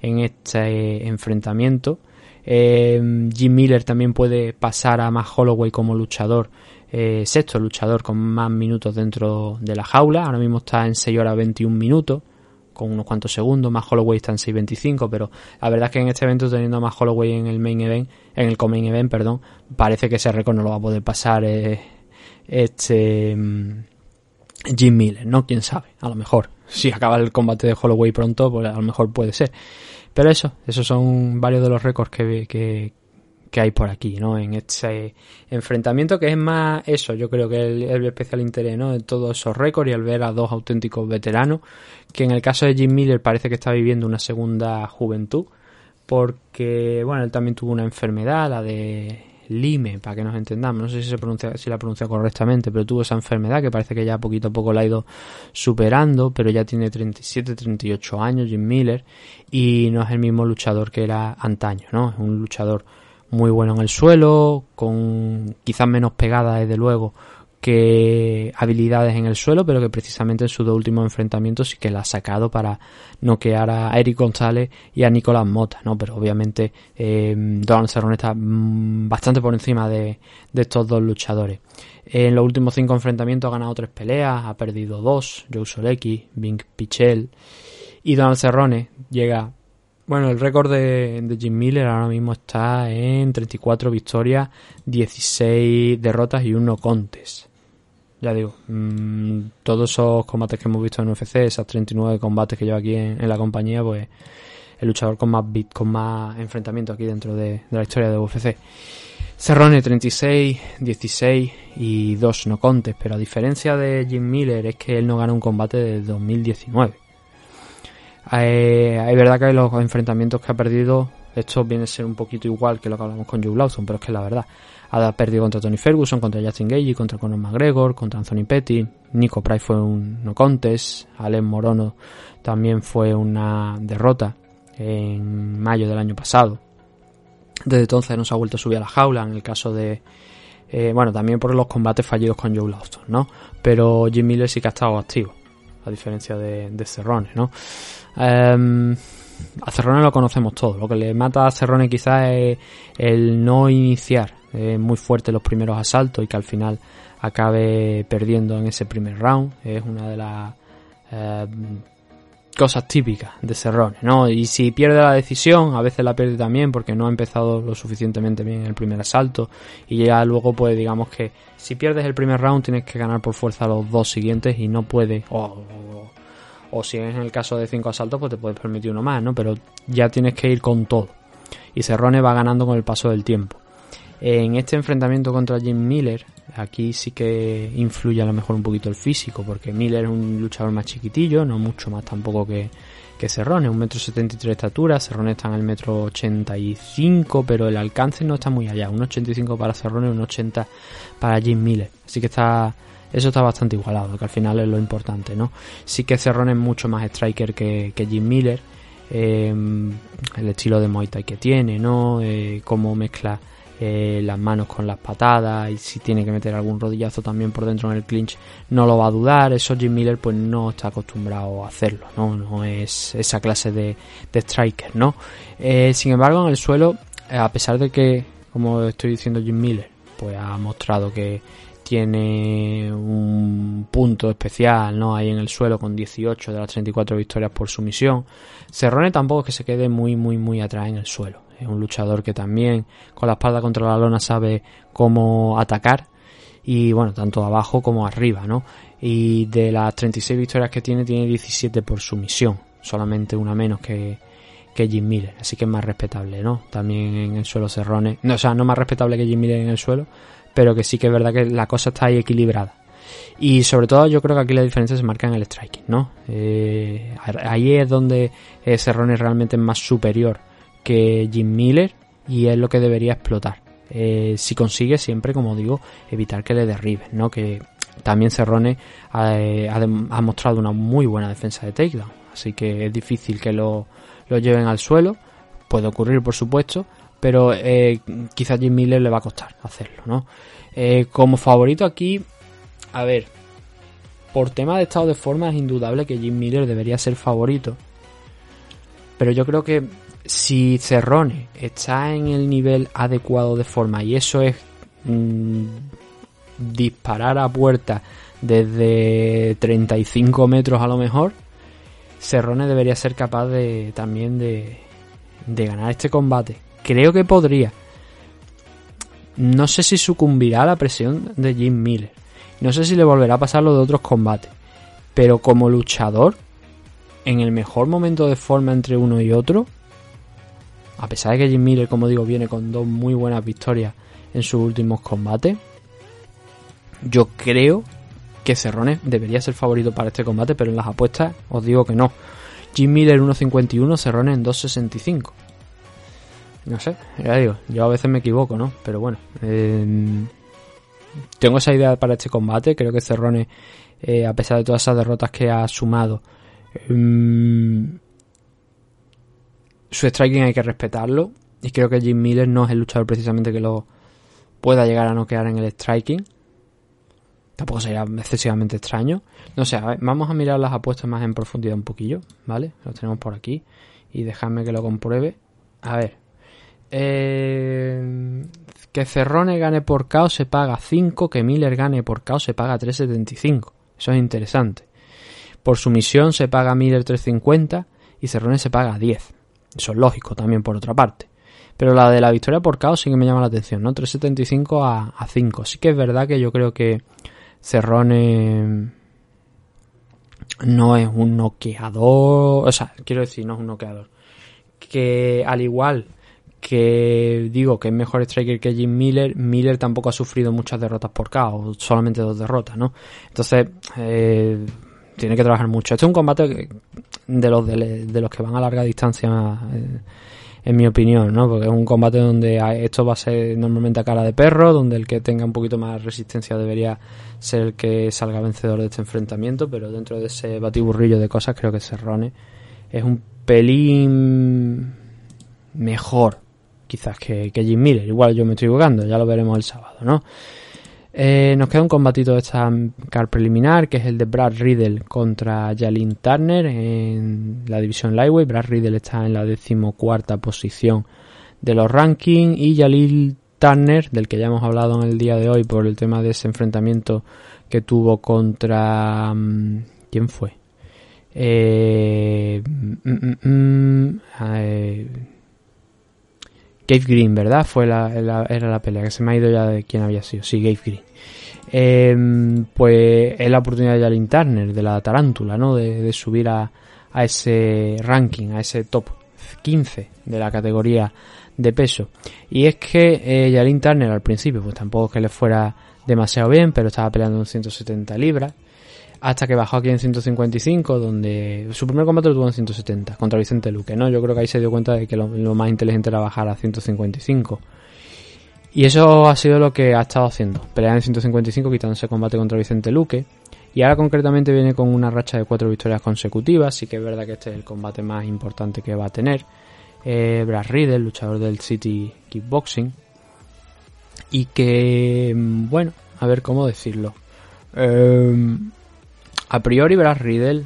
en este enfrentamiento. Eh, Jim Miller también puede pasar a Matt Holloway como luchador, eh, sexto luchador con más minutos dentro de la jaula. Ahora mismo está en 6 horas 21 minutos con unos cuantos segundos, más Holloway está en 6.25, pero la verdad es que en este evento teniendo más Holloway en el main event, en el main event, perdón, parece que ese récord no lo va a poder pasar eh, este mm, Jim Miller, ¿no? Quién sabe, a lo mejor. Si acaba el combate de Holloway pronto, pues a lo mejor puede ser. Pero eso, esos son varios de los récords que, que, que hay por aquí, ¿no? En este enfrentamiento que es más eso, yo creo que el, el especial interés, ¿no? De todos esos récords y al ver a dos auténticos veteranos, que en el caso de Jim Miller parece que está viviendo una segunda juventud, porque, bueno, él también tuvo una enfermedad, la de Lime, para que nos entendamos, no sé si se pronuncia, si la pronuncia correctamente, pero tuvo esa enfermedad que parece que ya poquito a poco la ha ido superando, pero ya tiene 37, 38 años Jim Miller y no es el mismo luchador que era antaño, ¿no? Es un luchador muy bueno en el suelo, con quizás menos pegada desde luego que habilidades en el suelo, pero que precisamente en sus dos últimos enfrentamientos sí que la ha sacado para noquear a Eric González y a Nicolás Mota, ¿no? Pero obviamente eh, Donald Cerrone está mm, bastante por encima de, de, estos dos luchadores. En los últimos cinco enfrentamientos ha ganado tres peleas, ha perdido dos, Joe Solecki, Bing Pichel y Donald Cerrone llega bueno, el récord de, Jim Miller ahora mismo está en 34 victorias, 16 derrotas y 1 contes. ya digo, mm, todos esos combates que hemos visto en UFC, esas 39 combates que lleva aquí en, la compañía, pues el luchador con más beat, con más enfrentamiento aquí dentro de, de la historia de UFC. Cerrone 36, 16 y 2 no contes, pero a diferencia de Jim Miller es que él no gana un combate desde 2019. Eh, es verdad que los enfrentamientos que ha perdido, esto viene a ser un poquito igual que lo que hablamos con Joe Lawson, pero es que la verdad, ha perdido contra Tony Ferguson, contra Justin Gage, contra Conor McGregor, contra Anthony Petty, Nico Price fue un no contest, Alex Morono también fue una derrota en mayo del año pasado. Desde entonces no se ha vuelto a subir a la jaula en el caso de... Eh, bueno, también por los combates fallidos con Joe Lawson, ¿no? Pero Jim Miller sí que ha estado activo, a diferencia de, de Cerrone, ¿no? Eh, a Cerrone lo conocemos todos. Lo que le mata a Cerrone quizás es el no iniciar eh, muy fuerte los primeros asaltos y que al final acabe perdiendo en ese primer round. Es una de las eh, cosas típicas de Cerrone, ¿no? Y si pierde la decisión, a veces la pierde también porque no ha empezado lo suficientemente bien en el primer asalto y ya luego pues digamos que si pierdes el primer round tienes que ganar por fuerza los dos siguientes y no puede o, o, o si es en el caso de cinco asaltos pues te puedes permitir uno más, ¿no? Pero ya tienes que ir con todo y Cerrone va ganando con el paso del tiempo. En este enfrentamiento contra Jim Miller, aquí sí que influye a lo mejor un poquito el físico, porque Miller es un luchador más chiquitillo, no mucho más tampoco que, que Cerrone, un metro setenta y tres de estatura, Cerrone está en el metro ochenta y cinco, pero el alcance no está muy allá, un 85 para Cerrone y un 80 para Jim Miller, así que está eso está bastante igualado, que al final es lo importante, ¿no? Sí que Cerrone es mucho más striker que, que Jim Miller, eh, el estilo de Muay Thai que tiene, ¿no? Eh, cómo mezcla las manos con las patadas y si tiene que meter algún rodillazo también por dentro en el clinch no lo va a dudar eso Jim Miller pues no está acostumbrado a hacerlo no no es esa clase de, de striker no eh, sin embargo en el suelo a pesar de que como estoy diciendo Jim Miller pues ha mostrado que tiene un punto especial ¿no? ahí en el suelo con 18 de las 34 victorias por sumisión. Cerrone tampoco es que se quede muy muy muy atrás en el suelo. Es un luchador que también con la espalda contra la lona sabe cómo atacar y bueno, tanto abajo como arriba, ¿no? Y de las 36 victorias que tiene, tiene 17 por sumisión, solamente una menos que, que Jim Miller, así que es más respetable, ¿no? También en el suelo Cerrone, no, o sea, no más respetable que Jim Miller en el suelo, pero que sí que es verdad que la cosa está ahí equilibrada. Y sobre todo yo creo que aquí la diferencia se marca en el striking, ¿no? Eh, ahí es donde eh, Cerrone realmente es más superior que Jim Miller y es lo que debería explotar. Eh, si consigue siempre, como digo, evitar que le derriben, ¿no? Que también Cerrone ha, ha, ha, mostrado una muy buena defensa de takedown, así que es difícil que lo, lo lleven al suelo. Puede ocurrir, por supuesto, pero eh, quizás Jim Miller le va a costar hacerlo, ¿no? Eh, como favorito aquí, a ver, por tema de estado de forma es indudable que Jim Miller debería ser favorito, pero yo creo que si Cerrone está en el nivel adecuado de forma y eso es mmm, disparar a puerta desde 35 metros a lo mejor, Cerrone debería ser capaz de también de, de ganar este combate creo que podría. No sé si sucumbirá a la presión de Jim Miller. No sé si le volverá a pasar lo de otros combates. Pero como luchador, en el mejor momento de forma entre uno y otro, a pesar de que Jim Miller, como digo, viene con dos muy buenas victorias en sus últimos combates, yo creo que Cerrone debería ser favorito para este combate, pero en las apuestas os digo que no. Jim Miller 1.51, Cerrone en 2.65. No sé, ya digo, yo a veces me equivoco, ¿no? Pero bueno, eh, tengo esa idea para este combate. Creo que Cerrone, eh, a pesar de todas esas derrotas que ha sumado, eh, su striking hay que respetarlo. Y creo que Jim Miller no es el luchador precisamente que lo pueda llegar a noquear en el striking. Tampoco sería excesivamente extraño. No sé, a ver, vamos a mirar las apuestas más en profundidad un poquillo, ¿vale? Los tenemos por aquí. Y dejadme que lo compruebe. A ver, eh, que Cerrone gane por KO se paga 5, que Miller gane por KO se paga 3.75. Eso es interesante. Por sumisión se paga Miller 3.50 y Cerrone se paga 10. Eso es lógico también por otra parte. Pero la de la victoria por KO sí que me llama la atención, ¿no? 3.75 a, a 5. Sí que es verdad que yo creo que Cerrone no es un noqueador, o sea, quiero decir, no es un noqueador. Que al igual que digo que es mejor striker que Jim Miller, Miller tampoco ha sufrido muchas derrotas por KO, solamente dos derrotas, ¿no? Entonces, eh, tiene que trabajar mucho. Este es un combate de los de, los que van a larga distancia, eh, en mi opinión, ¿no? Porque es un combate donde esto va a ser normalmente a cara de perro, donde el que tenga un poquito más resistencia debería ser el que salga vencedor de este enfrentamiento, pero dentro de ese batiburrillo de cosas creo que Serrone es un pelín mejor quizás que, Jim Miller. Igual yo me estoy equivocando, ya lo veremos el sábado, ¿no? Eh, nos queda un combatito de esta car preliminar, que es el de Brad Riddle contra Jalin Turner en la división Lightweight. Brad Riddle está en la decimocuarta posición de los rankings y Jalil Turner, del que ya hemos hablado en el día de hoy por el tema de ese enfrentamiento que tuvo contra... Mm, ¿Quién fue? Eh, mm, mm, eh, Gabe Green, ¿verdad? Fue la, era la pelea, que se me ha ido ya de quién había sido. Sí, Gabe Green. Em, pues es la oportunidad de Jalin Turner, de la tarántula, ¿no? De, subir a, a, ese ranking, a ese top 15 de la categoría de peso. Y es que eh, Turner al principio, pues tampoco es que le fuera demasiado bien, pero estaba peleando en 170 libras hasta que bajó aquí en 155, donde su primer combate lo tuvo en 170 contra Vicente Luque, ¿no? Yo creo que ahí se dio cuenta de que lo, más inteligente era bajar a 155. Y eso ha sido lo que ha estado haciendo, pelear en 155 quitándose combate contra Vicente Luque. Y ahora concretamente viene con una racha de cuatro victorias consecutivas, sí que es verdad que este es el combate más importante que va a tener. Eh, Brad Riddle, luchador del City Kickboxing. Y que, mm, bueno, a ver cómo decirlo. Eh, a priori Brad Riddle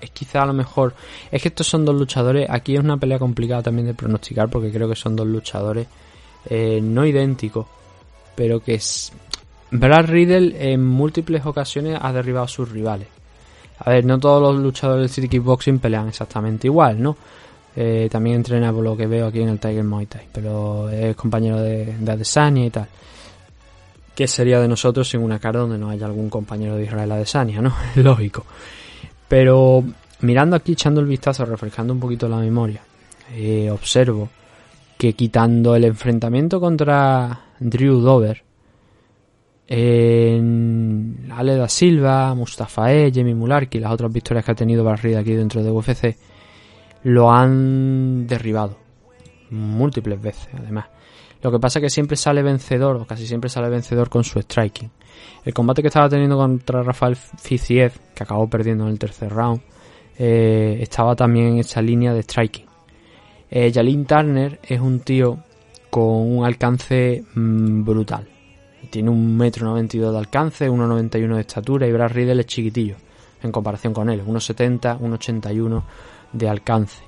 es quizá a lo mejor es que estos son dos luchadores aquí es una pelea complicada también de pronosticar porque creo que son dos luchadores eh, no idénticos pero que es Brad Riddle en múltiples ocasiones ha derribado a sus rivales. A ver no todos los luchadores del City Kickboxing pelean exactamente igual no eh, también entrena por lo que veo aquí en el Tiger Muay Thai pero es compañero de, de Adesanya y tal ¿Qué sería de nosotros sin una cara donde no haya algún compañero de Israel Adesanya, no? (laughs) Lógico. Pero mirando aquí, echando el vistazo, refrescando un poquito la memoria, eh, observo que quitando el enfrentamiento contra Drew Dover, en Ale da Silva, Mustafa E, Jamie Mularki las otras victorias que ha tenido Barrida aquí dentro de UFC, lo han derribado múltiples veces, además. Lo que pasa es que siempre sale vencedor, o casi siempre sale vencedor con su striking. El combate que estaba teniendo contra Rafael Fiziev, que acabó perdiendo en el tercer round, eh, estaba también en esa línea de striking. Eh, Turner es un tío con un alcance mm, brutal. Tiene un metro 92 de alcance, 1,91 de estatura y Brad Riddle es chiquitillo en comparación con él, 1,70, 1,81 de alcance.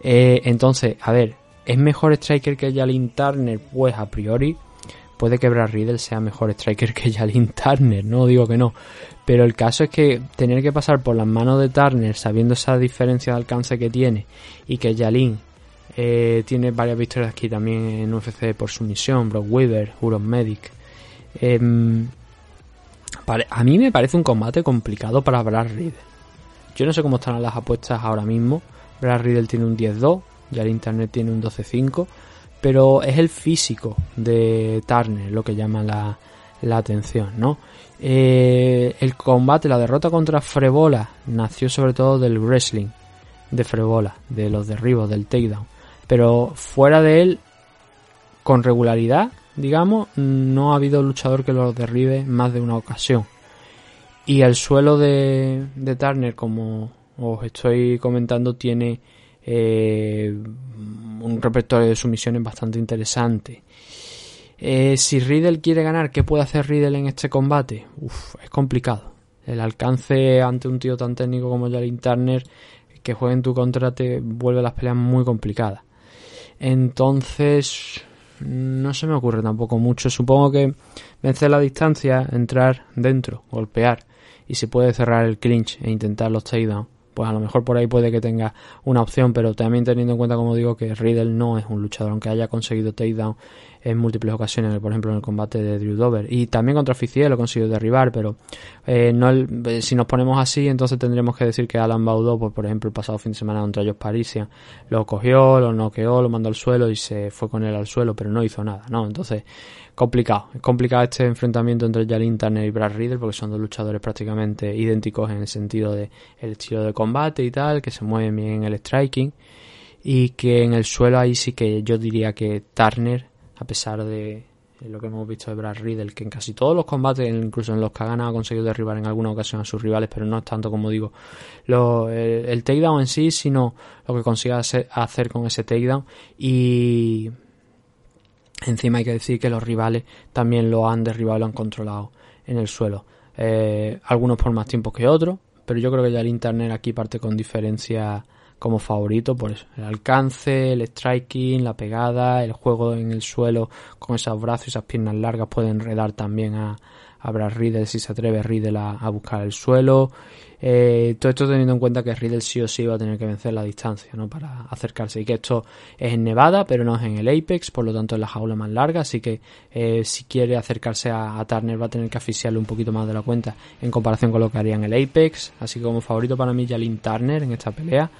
Eh, entonces, a ver, ¿Es mejor striker que Jalin Turner? Pues a priori puede que Brad Riddle sea mejor striker que (laughs) Jalin Turner, no digo que no. Pero el caso es que tener que pasar por las manos de Turner sabiendo esa diferencia de alcance que tiene y que Jalin eh, tiene varias victorias aquí también en UFC por sumisión, Brock Weaver, Huron Medic. Em, a mí me parece un combate complicado para Brad Riddle. Yo no sé cómo están las apuestas ahora mismo. Brad Riddle tiene un 10-2, ya el internet tiene un 12.5, pero es el físico de Turner lo que llama la, atención, ¿no? Eh, el combate, la derrota contra Frebola nació sobre todo del wrestling de Frebola, de los derribos, del takedown. Pero fuera de él, con regularidad, digamos, no ha habido luchador que lo derribe más de una ocasión. Y el suelo de, de Turner, como os estoy comentando, tiene eh, un repertorio de sumisiones bastante interesante. Eh, si Riddle quiere ganar, ¿qué puede hacer Riddle en este combate? Uf, es complicado. El alcance ante un tío tan técnico como Jalin Turner que juegue en tu contra te vuelve las peleas muy complicadas. Entonces, no se me ocurre tampoco mucho. Supongo que vencer la distancia, entrar dentro, golpear y se puede cerrar el clinch e intentar los takedowns pues a lo mejor por ahí puede que tenga una opción, pero también teniendo en cuenta, como digo, que Riddle no es un luchador, aunque haya conseguido takedown en múltiples ocasiones, por ejemplo en el combate de Drew Dover. Y también contra Oficial lo consiguió derribar, pero eh, no eh, si nos ponemos así, entonces tendremos que decir que Alan Baudot, pues, por ejemplo, el pasado fin de semana contra ellos Parisian, lo cogió, lo noqueó, lo mandó al suelo y se fue con él al suelo, pero no hizo nada, ¿no? Entonces, complicado. Es complicado este enfrentamiento entre Jalin Turner y Brad Riddle porque son dos luchadores prácticamente idénticos en el sentido de el estilo de combate y tal, que se mueven bien en el striking y que en el suelo ahí sí que yo diría que Turner a pesar de lo que hemos visto de Brad Riddle, que en casi todos los combates, incluso en los que ha ganado, ha conseguido derribar en alguna ocasión a sus rivales, pero no es tanto como digo el, takedown en sí, sino lo que consiga hacer, con ese takedown. Y encima hay que decir que los rivales también lo han derribado, lo han controlado en el suelo. Eh, algunos por más tiempo que otros, pero yo creo que ya el Internet aquí parte con diferencia como favorito por eso. El alcance, el striking, la pegada, el juego en el suelo con esos brazos y esas piernas largas puede enredar también a, a Brad Riddle si se atreve Riddle a, buscar el suelo. Eh, todo esto teniendo en cuenta que Riddle sí o sí va a tener que vencer la distancia ¿no? para acercarse y que esto es en Nevada pero no es en el Apex, por lo tanto es la jaula más larga, así que eh, si quiere acercarse a, a, Turner va a tener que asfixiarle un poquito más de la cuenta en comparación con lo que haría en el Apex, así que como favorito para mí Jalin Turner en esta pelea.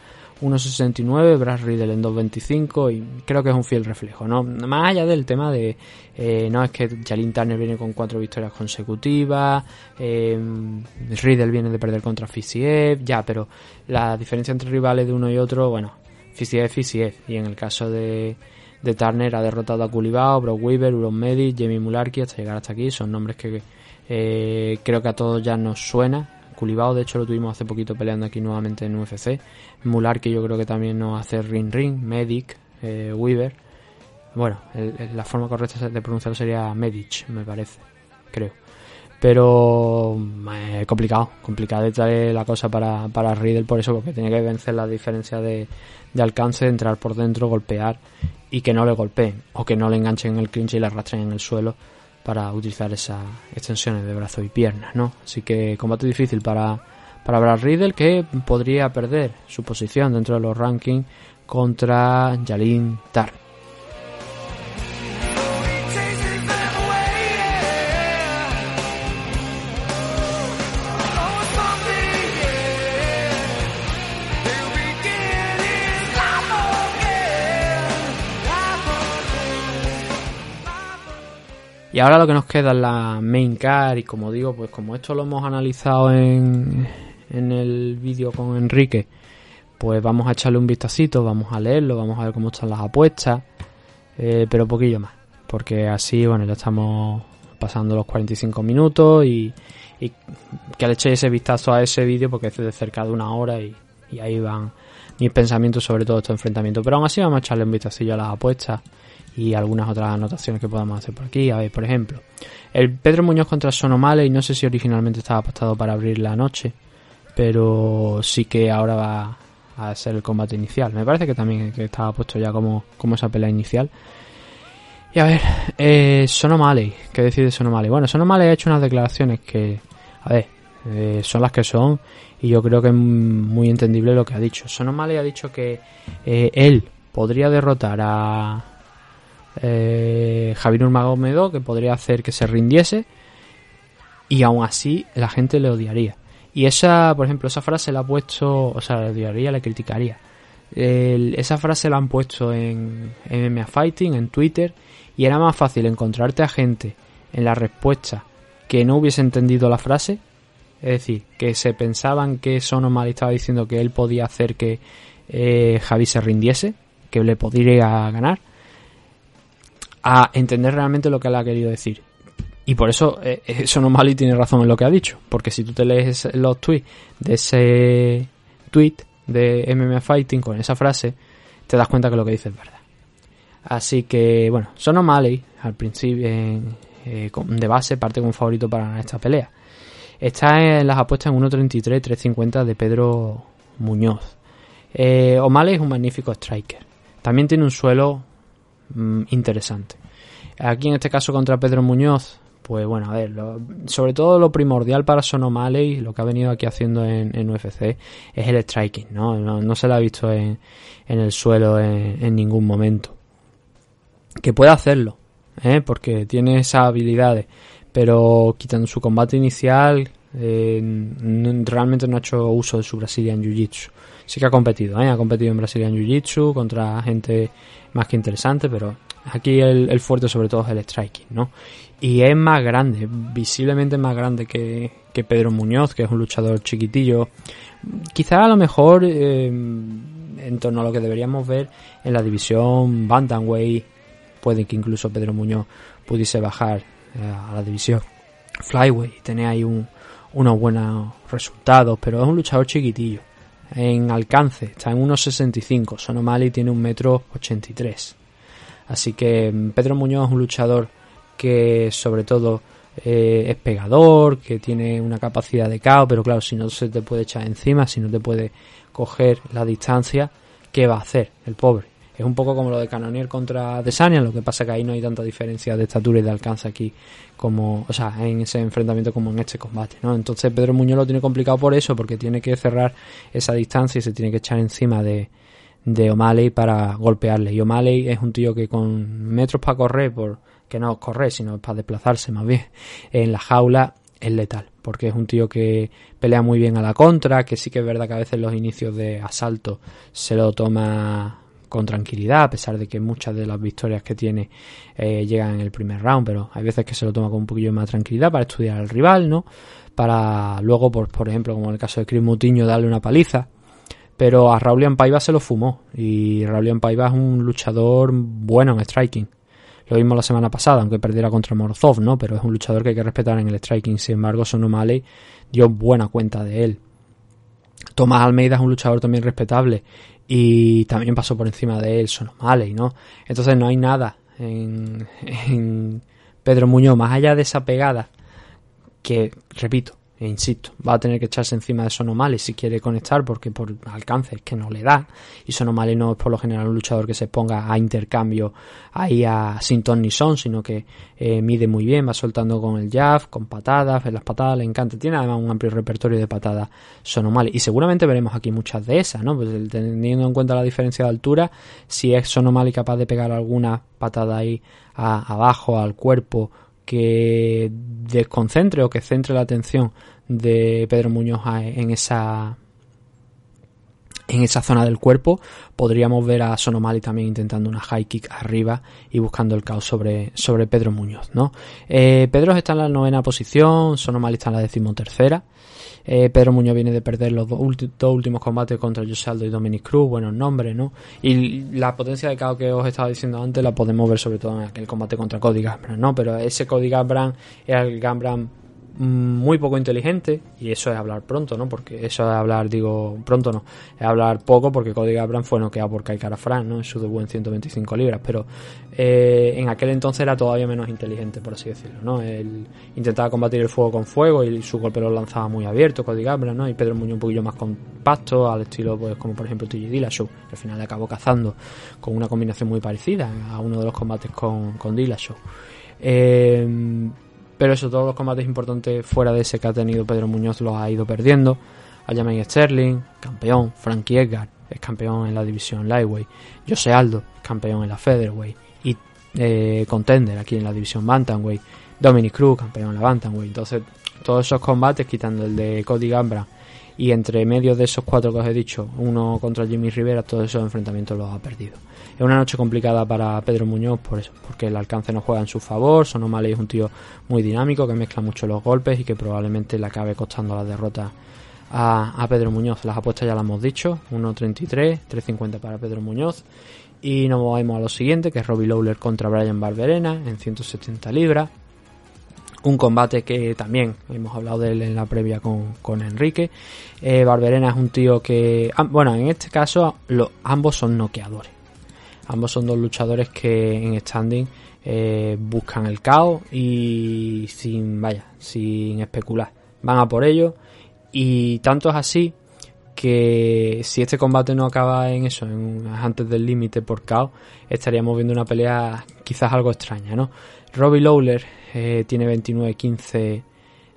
1.69, Brad Riddle en 2.25 y creo que es un fiel reflejo, ¿no? Más allá del tema de, eh, no es que Jalin Turner viene con cuatro victorias consecutivas, eh, Riddle viene de perder contra Fisiev, ya, pero la diferencia entre rivales de uno y otro, bueno, Fisiev, Fisiev, y en el caso de, de Turner ha derrotado a Culibao, Brock Weaver, Uron Medic, Jamie Mularki hasta llegar hasta aquí, son nombres que eh, creo que a todos ya nos suena Culibao, de hecho, lo tuvimos hace poquito peleando aquí nuevamente en UFC. Mular, que yo creo que también nos hace Ring Ring, Medic, eh, Weaver. Bueno, la forma correcta de pronunciarlo sería Medic, me parece, creo. Pero eh, complicado, complicado de la cosa para, para Riddle por eso, porque tiene que vencer la diferencia de, de alcance, entrar por dentro, golpear y que no le golpeen, o que no le enganchen en el clinch y le arrastren en el suelo para utilizar esas extensiones de brazo y piernas, ¿no? Así que combate difícil para, para Brad Riddle que podría perder su posición dentro de los rankings contra Jalin Tar. Y ahora lo que nos queda es la main car y como digo, pues como esto lo hemos analizado en, en el vídeo con Enrique, pues vamos a echarle un vistacito, vamos a leerlo, vamos a ver cómo están las apuestas, eh, pero poquillo más, porque así, bueno, ya estamos pasando los 45 minutos y, que le echéis ese vistazo a ese vídeo porque es de cerca de una hora y, y ahí van mis pensamientos sobre todo este enfrentamiento. Pero aún así vamos a echarle un vistacillo a las apuestas y algunas otras anotaciones que podamos hacer por aquí. A ver, por ejemplo, el Pedro Muñoz contra Sonomale, y no sé si originalmente estaba apostado para abrir la noche, pero sí que ahora va a ser el combate inicial. Me parece que también que estaba puesto ya como, como esa pelea inicial. Y a ver, eh, Sonomale, ¿qué decide Sonomale? Bueno, Sonomale ha hecho unas declaraciones que, a ver, eh, son las que son y yo creo que es muy entendible lo que ha dicho. Sonomale ha dicho que eh, él podría derrotar a, eh, Javier Nurmagomedov que podría hacer que se rindiese y aún así la gente le odiaría. Y esa, por ejemplo, esa frase la ha puesto, o sea, le odiaría, le criticaría. esa frase la han puesto en MMA Fighting, en Twitter, y era más fácil encontrarte a gente en la respuesta que no hubiese entendido la frase, es decir, que se pensaban que Sonomal estaba diciendo que él podía hacer que eh, Javi se rindiese, que le podría ganar, a entender realmente lo que él ha querido decir. Y por eso eh, no y tiene razón en lo que ha dicho. Porque si tú te lees los tweets de ese tweet de MMA Fighting con esa frase, te das cuenta que lo que dice es verdad. Así que, bueno, Son O'Malley al principio eh, de base parte como favorito para esta pelea. Está en las apuestas en 1.33, 3.50 de Pedro Muñoz. Eh, O'Malley es un magnífico striker. También tiene un suelo Mm, interesante. Aquí en este caso contra Pedro Muñoz, pues bueno, a ver, sobre todo lo primordial para Sonomale lo que ha venido aquí haciendo en, UFC es el striking, ¿no? No, se lo ha visto en, el suelo en, ningún momento. Que puede hacerlo, ¿eh? porque tiene esas habilidades, pero quitando su combate inicial, eh, realmente no ha hecho uso de su Brazilian Jiu-Jitsu. Sí que ha competido, ¿eh? ha competido en Jiu-Jitsu contra gente más que interesante, pero aquí el, el fuerte sobre todo es el striking, ¿no? Y es más grande, visiblemente más grande que, que Pedro Muñoz, que es un luchador chiquitillo. Quizá a lo mejor eh, en torno a lo que deberíamos ver en la división Bantamweight, puede que incluso Pedro Muñoz pudiese bajar eh, a la división Flyweight y tener ahí un, unos buenos resultados, pero es un luchador chiquitillo. En alcance está en 1.65, Sonomali tiene un metro 83. Así que mm, Pedro Muñoz es un luchador que sobre todo eh, es pegador, que tiene una capacidad de caos, pero claro, si no se te puede echar encima, si no te puede coger la distancia, ¿qué va a hacer el pobre? Es un poco como lo de Canonier contra Desania, lo que pasa que ahí no hay tanta diferencia de estatura y de alcance aquí como, o sea, en ese enfrentamiento como en este combate, ¿no? Entonces Pedro Muñoz lo tiene complicado por eso, porque tiene que cerrar esa distancia y se tiene que echar encima de, de O'Malley para golpearle. Y O'Malley es un tío que con metros para correr, por que no correr, sino para desplazarse más bien, en la jaula es letal, porque es un tío que pelea muy bien a la contra, que sí que es verdad que a veces los inicios de asalto se lo toma con tranquilidad, a pesar de que muchas de las victorias que tiene eh, llegan en el primer round, pero hay veces que se lo toma con un poquillo más tranquilidad para estudiar al rival, ¿no? Para luego, por, por ejemplo, como en el caso de Chris Mutiño, darle una paliza. Pero a Raulian Paiva se lo fumó. Y Raulian Paiva es un luchador bueno en striking. Lo vimos la semana pasada, aunque perdiera contra Morozov, ¿no? Pero es un luchador que hay que respetar en el striking. Sin embargo, Sonomale dio buena cuenta de él. Tomás Almeida es un luchador también respetable y también pasó por encima de él Sonomale, ¿no? Entonces no hay nada en, en Pedro Muñoz, más allá de esa pegada que, repito, e insisto, va a tener que echarse encima de Sonomale si quiere conectar porque por alcance es que no le da. Y Sonomale no es por lo general un luchador que se ponga a intercambio ahí a sin ton ni son sino que eh, mide muy bien, va soltando con el jab, con patadas, las patadas le encanta, tiene además un amplio repertorio de patadas Sonomale y seguramente veremos aquí muchas de esas, ¿no? Pues teniendo en cuenta la diferencia de altura, si es Sonomale capaz de pegar alguna patada ahí a, abajo al cuerpo que desconcentre o que centre la atención de Pedro Muñoz en esa en esa zona del cuerpo podríamos ver a Sonomali también intentando una high kick arriba y buscando el caos sobre, sobre Pedro Muñoz ¿no? Eh, Pedro está en la novena posición Sonomali está en la decimotercera eh, Pedro Muñoz viene de perder los dos, últimos combates contra José Aldo y Dominic Cruz, buenos nombres, ¿no? Y la potencia de caos que os estaba diciendo antes la podemos ver sobre todo en aquel combate contra Cody Gambran, ¿no? Pero ese Cody Gambran era el Gambran muy poco inteligente y eso es hablar pronto, ¿no? Porque eso es hablar, digo, pronto no, es hablar poco porque Cody Gabran fue noqueado por Kai France, ¿no? En su debut en 125 libras, pero eh, en aquel entonces era todavía menos inteligente, por así decirlo, ¿no? Él intentaba combatir el fuego con fuego y su golpe lo lanzaba muy abierto, Cody Gabran, ¿no? Y Pedro Muñoz un poquillo más compacto, al estilo, pues, como por ejemplo TJ Dillashaw, que al final le acabó cazando con una combinación muy parecida a uno de los combates con, con Dillashaw. Eh, pero eso, todos los combates importantes fuera de ese que ha tenido Pedro Muñoz los ha ido perdiendo. Aljamain Sterling, campeón. Frankie Edgar es campeón en la división Lightweight. Jose Aldo, campeón en la Featherweight. Y eh, contender aquí en la división Bantamweight. Dominic Cruz, campeón en la Bantamweight. Entonces, todos esos combates, quitando el de Cody Gambra y entre medio de esos cuatro que os he dicho, uno contra Jimmy Rivera, todos esos enfrentamientos los ha perdido. Es una noche complicada para Pedro Muñoz por eso, porque el alcance no juega en su favor, Sonomale es un tío muy dinámico que mezcla mucho los golpes y que probablemente le acabe costando la derrota a, Pedro Muñoz. Las apuestas ya las hemos dicho, 1.33, 3.50 para Pedro Muñoz. Y nos movemos a lo siguiente, que es Robbie Lawler contra Brian Barberena en 170 libras un combate que también hemos hablado de él en la previa con, con Enrique. Eh, Barberena es un tío que, ah, bueno, en este caso lo, ambos son noqueadores. Ambos son dos luchadores que en standing eh, buscan el caos y sin, vaya, sin especular. Van a por ello y tanto es así que si este combate no acaba en eso, en, antes del límite por caos, estaríamos viendo una pelea quizás algo extraña, ¿no? Robbie Lawler eh, tiene 29-15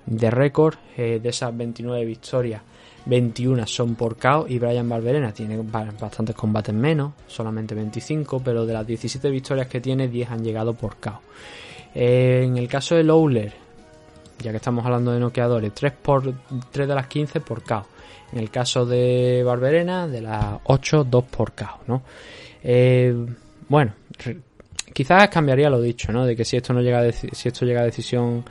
de récord. Eh, de esas 29 victorias, 21 son por KO y Brian Barberena tiene bastantes combates menos, solamente 25, pero de las 17 victorias que tiene, 10 han llegado por KO. Eh, en el caso de Lowler, ya que estamos hablando de noqueadores, 3, por, 3 de las 15 por KO. En el caso de Barberena, de las 8, 2 por KO, ¿no? Eh, bueno, quizás cambiaría lo dicho, ¿no? De que si esto no llega a si esto llega a decisión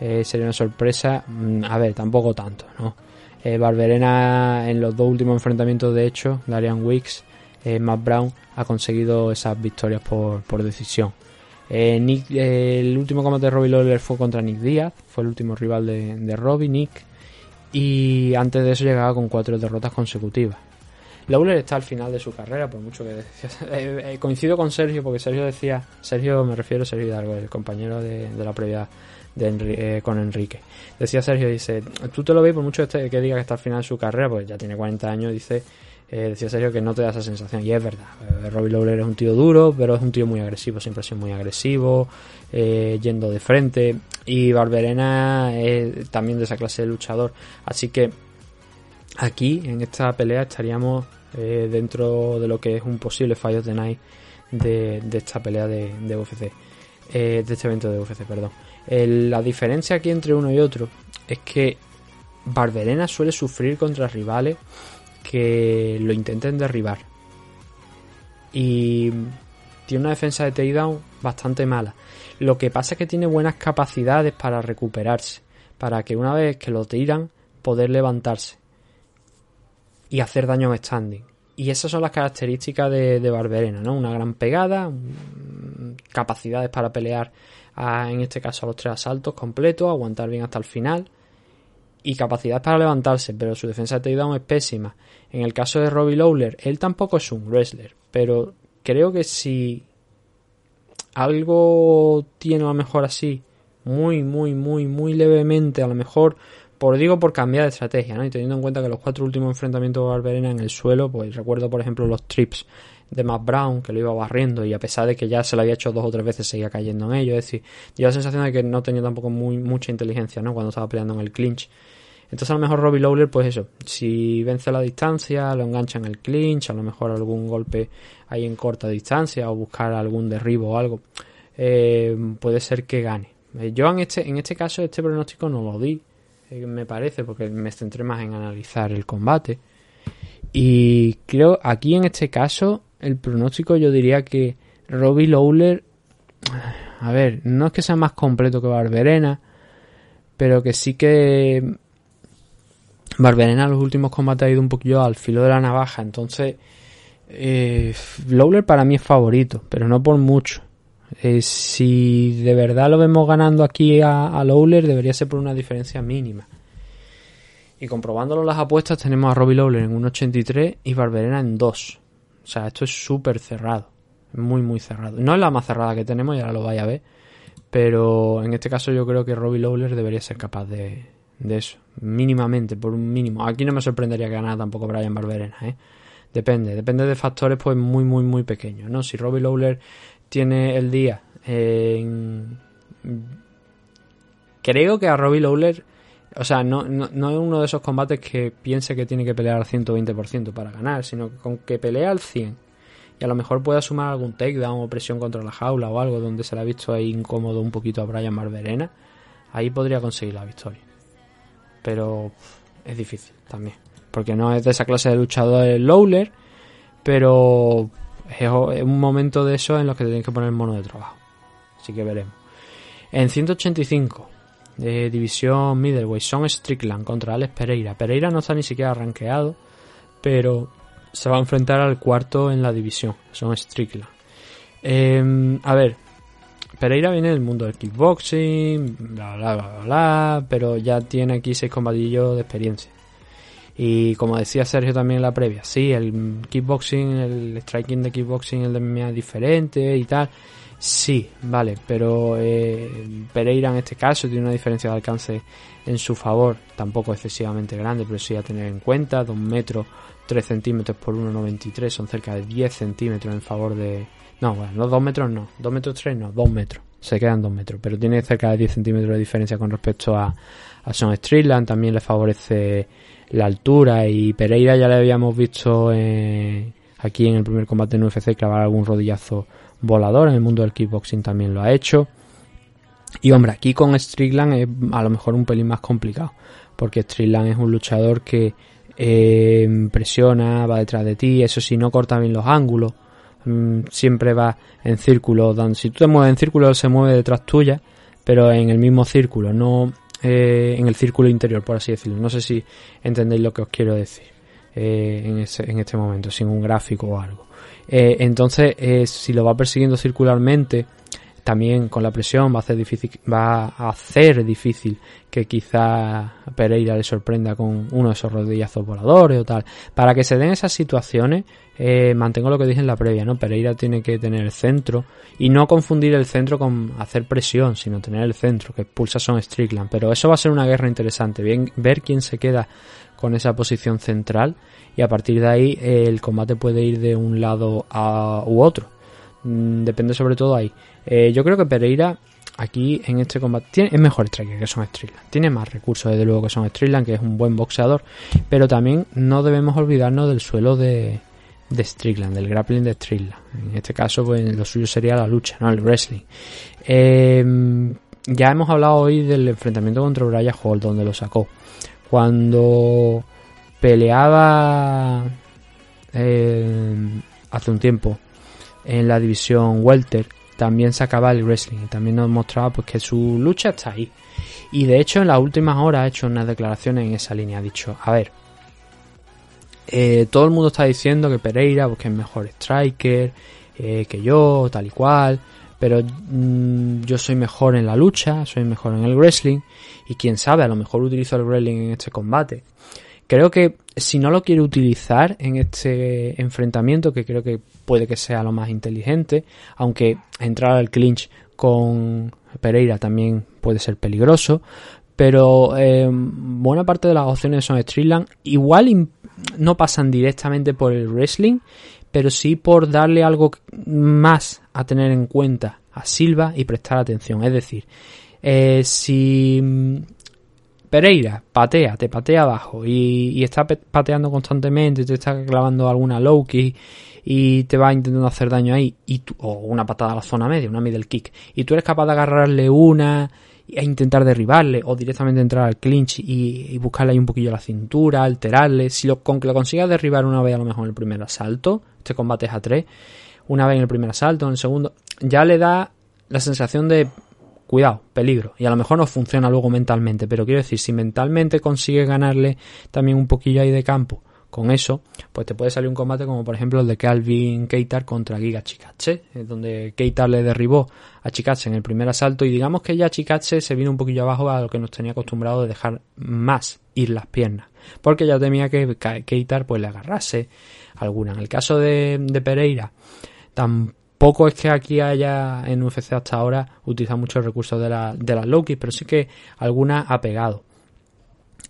eh, sería una sorpresa. Mm, a ver, tampoco tanto, ¿no? Eh, Barberena en los dos últimos enfrentamientos, de hecho, Darian Wicks, eh, Matt Brown ha conseguido esas victorias por, por decisión. Eh, el último combate de Robbie Lawler fue contra Nick Díaz, fue el último rival de, de Robbie, Nick, y antes de eso llegaba con cuatro derrotas consecutivas. Lawler está al final de su carrera, por mucho que decía. (laughs) coincido con Sergio, porque Sergio decía, Sergio me refiero a Sergio Hidalgo, el compañero de, de la previa de con Enrique. Decía Sergio, dice, tú te lo ves por mucho que diga que está al final de su carrera, pues ya tiene 40 años, dice, eh, decía Sergio que no te da esa sensación. Y es verdad, eh, Robbie Lawler es un tío duro, pero es un tío muy agresivo, siempre ha sido muy agresivo, eh, yendo de frente. Y Barberena es también de esa clase de luchador. Así que aquí, en esta pelea, estaríamos dentro de lo que es un posible of the Night de, esta pelea de, de UFC. de este evento de UFC, perdón. La diferencia aquí entre uno y otro es que Barberena suele sufrir contra rivales que lo intenten derribar. Y tiene una defensa de takedown bastante mala. Lo que pasa es que tiene buenas capacidades para recuperarse, para que una vez que lo tiran, poder levantarse y hacer daño en standing. Y esas son las características de, de Barberena, ¿no? Una gran pegada, capacidades para pelear, en este caso a los tres asaltos completos, aguantar bien hasta el final y capacidad para levantarse, pero su defensa de takedown es pésima. En el caso de Robbie Lawler, él tampoco es un wrestler, pero creo que si algo tiene a lo mejor así, muy, muy, muy, muy levemente, a lo mejor, por digo por cambiar de estrategia, ¿no? Y teniendo en cuenta que los cuatro últimos enfrentamientos de Barberena en el suelo, pues recuerdo por ejemplo los trips de Matt Brown, que lo iba barriendo y a pesar de que ya se lo había hecho dos o tres veces seguía cayendo en ello, es decir, dio la sensación de que no tenía tampoco muy, mucha inteligencia, ¿no? Cuando estaba peleando en el clinch. Entonces a lo mejor Robbie Lawler, pues eso, si vence la distancia, lo engancha en el clinch, a lo mejor algún golpe ahí en corta distancia o buscar algún derribo o algo, eh, puede ser que gane. Eh, yo en este, en este caso este pronóstico no lo di, eh, me parece, porque me centré más en analizar el combate. Y creo aquí en este caso el pronóstico yo diría que Robbie Lawler, a ver, no es que sea más completo que Barberena, pero que sí que Barberena en los últimos combates ha ido un poquillo al filo de la navaja, entonces eh, Lawler para mí es favorito, pero no por mucho. Eh, si de verdad lo vemos ganando aquí a, a, Lawler, debería ser por una diferencia mínima. Y comprobándolo las apuestas, tenemos a Robbie Lawler en 1.83 y Barberena en 2. O sea, esto es súper cerrado. Muy, muy cerrado. No es la más cerrada que tenemos, ya lo vaya a ver. Pero en este caso yo creo que Robbie Lawler debería ser capaz de, de eso. Mínimamente, por un mínimo. Aquí no me sorprendería que ganara tampoco Brian Barberena, ¿eh? Depende, depende de factores pues muy, muy, muy pequeños, ¿no? Si Robbie Lawler tiene el día en... Creo que a Robbie Lawler... O sea, no, no, no, es uno de esos combates que piense que tiene que pelear al 120% para ganar, sino que con que pelea al 100% y a lo mejor pueda sumar algún takedown o presión contra la jaula o algo donde se le ha visto ahí incómodo un poquito a Brian Barberena, ahí podría conseguir la victoria pero es difícil también. Porque no es de esa clase de luchador el Lowler, pero es un momento de eso en los que te tienes que poner mono de trabajo. Así que veremos. En 185 de división middleweight son Strickland contra Alex Pereira. Pereira no está ni siquiera rankeado, pero se va a enfrentar al cuarto en la división. Son Strickland. Eh, a ver, Pereira viene del mundo del kickboxing, bla, bla, bla, bla, pero ya tiene aquí seis combatillos de experiencia. Y como decía Sergio también en la previa, sí, el kickboxing, el striking de kickboxing, el de MMA es diferente y tal. Sí, vale, pero eh, Pereira en este caso tiene una diferencia de alcance en su favor, tampoco excesivamente grande, pero sí a tener en cuenta, 2 metros 3 centímetros por 1,93 son cerca de 10 centímetros en favor de, no, bueno, no 2 metros no, 2 metros 3 no, 2 metros. se quedan 2 metros, pero tiene cerca de 10 centímetros de diferencia con respecto a, a Son Strickland, también le favorece la altura y Pereira ya le habíamos visto eh, aquí en el primer combate en UFC clavar algún rodillazo volador, en el mundo del kickboxing también lo ha hecho. Y hombre, aquí con Strickland es a lo mejor un pelín más complicado, porque Strickland es un luchador que eh, presiona, va detrás de ti, eso sí, no corta bien los ángulos, mm, siempre va en círculo, si tú te mueves en círculo, se mueve detrás tuya, pero en el mismo círculo, no eh, en el círculo interior, por así decirlo. No sé si entendéis lo que os quiero decir eh, en, en, este momento, sin un gráfico o algo. Eh, entonces, si lo va persiguiendo circularmente, también con la presión va a hacer difícil, va a hacer difícil que quizá Pereira le sorprenda con uno de esos rodillazos voladores o tal. Para que se den esas situaciones, eh, mantengo lo que dije en la previa, ¿no? Pereira tiene que tener el centro y no confundir el centro con hacer presión, sino tener el centro, que expulsa Son Strickland. Pero eso va a ser una guerra interesante, bien, ver quién se queda con esa posición central y a partir de ahí eh, el combate puede ir de un lado a, u otro. Mm, depende sobre todo ahí. Eh, yo creo que Pereira aquí en este combate tiene, es mejor striker que Son Strickland. Tiene más recursos desde luego que Son Strickland, que es un buen boxeador. Pero también no debemos olvidarnos del suelo de, de Strickland, del grappling de Strickland. En este caso, pues lo suyo sería la lucha, ¿no? El wrestling. Eh, ya hemos hablado hoy del enfrentamiento contra Brian Hall, donde lo sacó. Cuando peleaba eh, hace un tiempo en la división welter. También sacaba el wrestling y también nos mostraba pues que su lucha está ahí. Y de hecho en las últimas horas ha hecho unas declaraciones en esa línea. Ha dicho a ver eh, todo el mundo está diciendo que Pereira pues, que es mejor striker eh, que yo tal y cual pero mm, yo soy mejor en la lucha soy mejor en el wrestling y quién sabe a lo mejor utilizo el wrestling en este combate Creo que si no lo quiere utilizar en este enfrentamiento, que creo que puede que sea lo más inteligente, aunque entrar al clinch con Pereira también puede ser peligroso, pero eh, buena parte de las opciones son Streetland. Igual no pasan directamente por el wrestling, pero sí por darle algo más a tener en cuenta a Silva y prestar atención. Es decir, eh, si Pereira patea, te patea abajo y, está pateando constantemente, te está clavando alguna low kick y te va intentando hacer daño ahí, y o una patada a la zona media, una middle kick, y tú eres capaz de agarrarle una e intentar derribarle o directamente entrar al clinch y, buscarle ahí un poquillo la cintura, alterarle. Si lo, con que lo consigas derribar una vez a lo mejor en el primer asalto, este combate es a tres, una vez en el primer asalto, en el segundo, ya le da la sensación de cuidado, peligro. Y a lo mejor no funciona luego mentalmente, pero quiero decir, si mentalmente consigues ganarle también un poquillo ahí de campo con eso, pues te puede salir un combate como por ejemplo el de Calvin Keitar contra Giga Chikache, donde Keitar le derribó a Chikache en el primer asalto y digamos que ya Chikache se vino un poquillo abajo a lo que nos tenía acostumbrado de dejar más ir las piernas, porque ya temía que Keitar pues le agarrase alguna. En el caso de, de Pereira, tampoco poco es que aquí haya en UFC hasta ahora utilizado muchos recursos de, la, de las low pero sí que alguna ha pegado.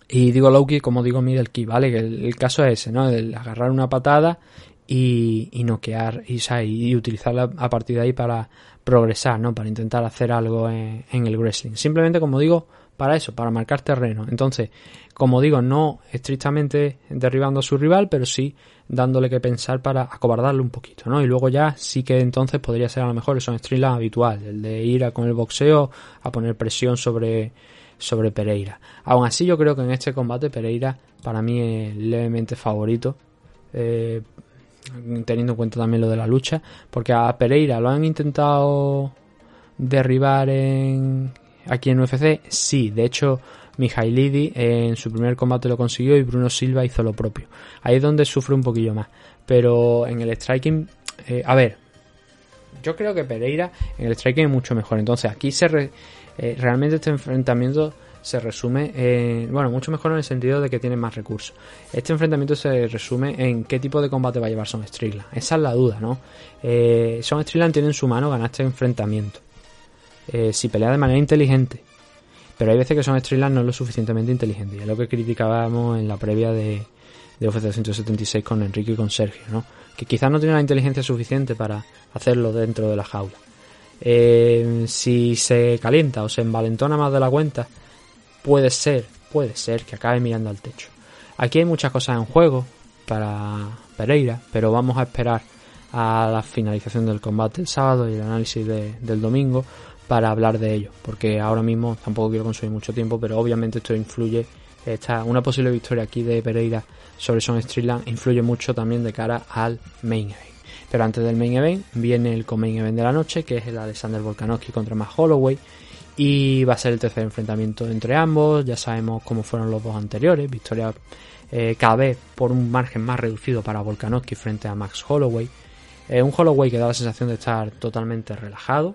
Y digo low como digo middle key, ¿vale? Que el, caso es ese, ¿no? El agarrar una patada y, y noquear y, y utilizarla a partir de ahí para progresar, ¿no? Para intentar hacer algo en el wrestling. Simplemente, como digo, para eso, para marcar terreno. Entonces, como digo, no estrictamente derribando a su rival, pero sí dándole que pensar para acobardarle un poquito, ¿no? Y luego ya sí que entonces podría ser a lo mejor eso en habitual, el de ir a con el boxeo a poner presión sobre, sobre Pereira. Aún así yo creo que en este combate Pereira para mí es levemente favorito. Eh, teniendo en cuenta también lo de la lucha, porque a Pereira lo han intentado derribar en aquí en UFC, sí, de hecho Mijailidi en su primer combate lo consiguió y Bruno Silva hizo lo propio. Ahí es donde sufre un poquillo más. Pero en el striking, eh, a ver, yo creo que Pereira en el striking es mucho mejor. Entonces aquí se eh, realmente este enfrentamiento se resume en, bueno, mucho mejor en el sentido de que tiene más recursos. Este enfrentamiento se resume en qué tipo de combate va a llevar Son Strickland. Esa es la duda, ¿no? Eh, Son Strickland tiene en su mano ganar este enfrentamiento. Eh, si pelea de manera inteligente, pero hay veces que son Strickland no lo suficientemente inteligente. Y es lo que criticábamos en la previa de, de UFC 276 con Enrique y con Sergio, ¿no? Que quizás no tiene la inteligencia suficiente para hacerlo dentro de la jaula. Eh, si se calienta o se envalentona más de la cuenta, puede ser, puede ser que acabe mirando al techo. Aquí hay muchas cosas en juego para Pereira, pero vamos a esperar a la finalización del combate el sábado y el análisis de- del domingo para hablar de ello, porque ahora mismo tampoco quiero consumir mucho tiempo, pero obviamente esto influye, esta, una posible victoria aquí de Pereira sobre Son Streetland influye mucho también de cara al main event. Pero antes del main event viene el main event de la noche, que es el Alexander Volkanovski contra Matt Holloway, y va a ser el tercer enfrentamiento entre ambos. Ya sabemos cómo fueron los dos anteriores. Victoria eh, cada vez por un margen más reducido para Volkanovski frente a Max Holloway. Eh, un Holloway que da la sensación de estar totalmente relajado,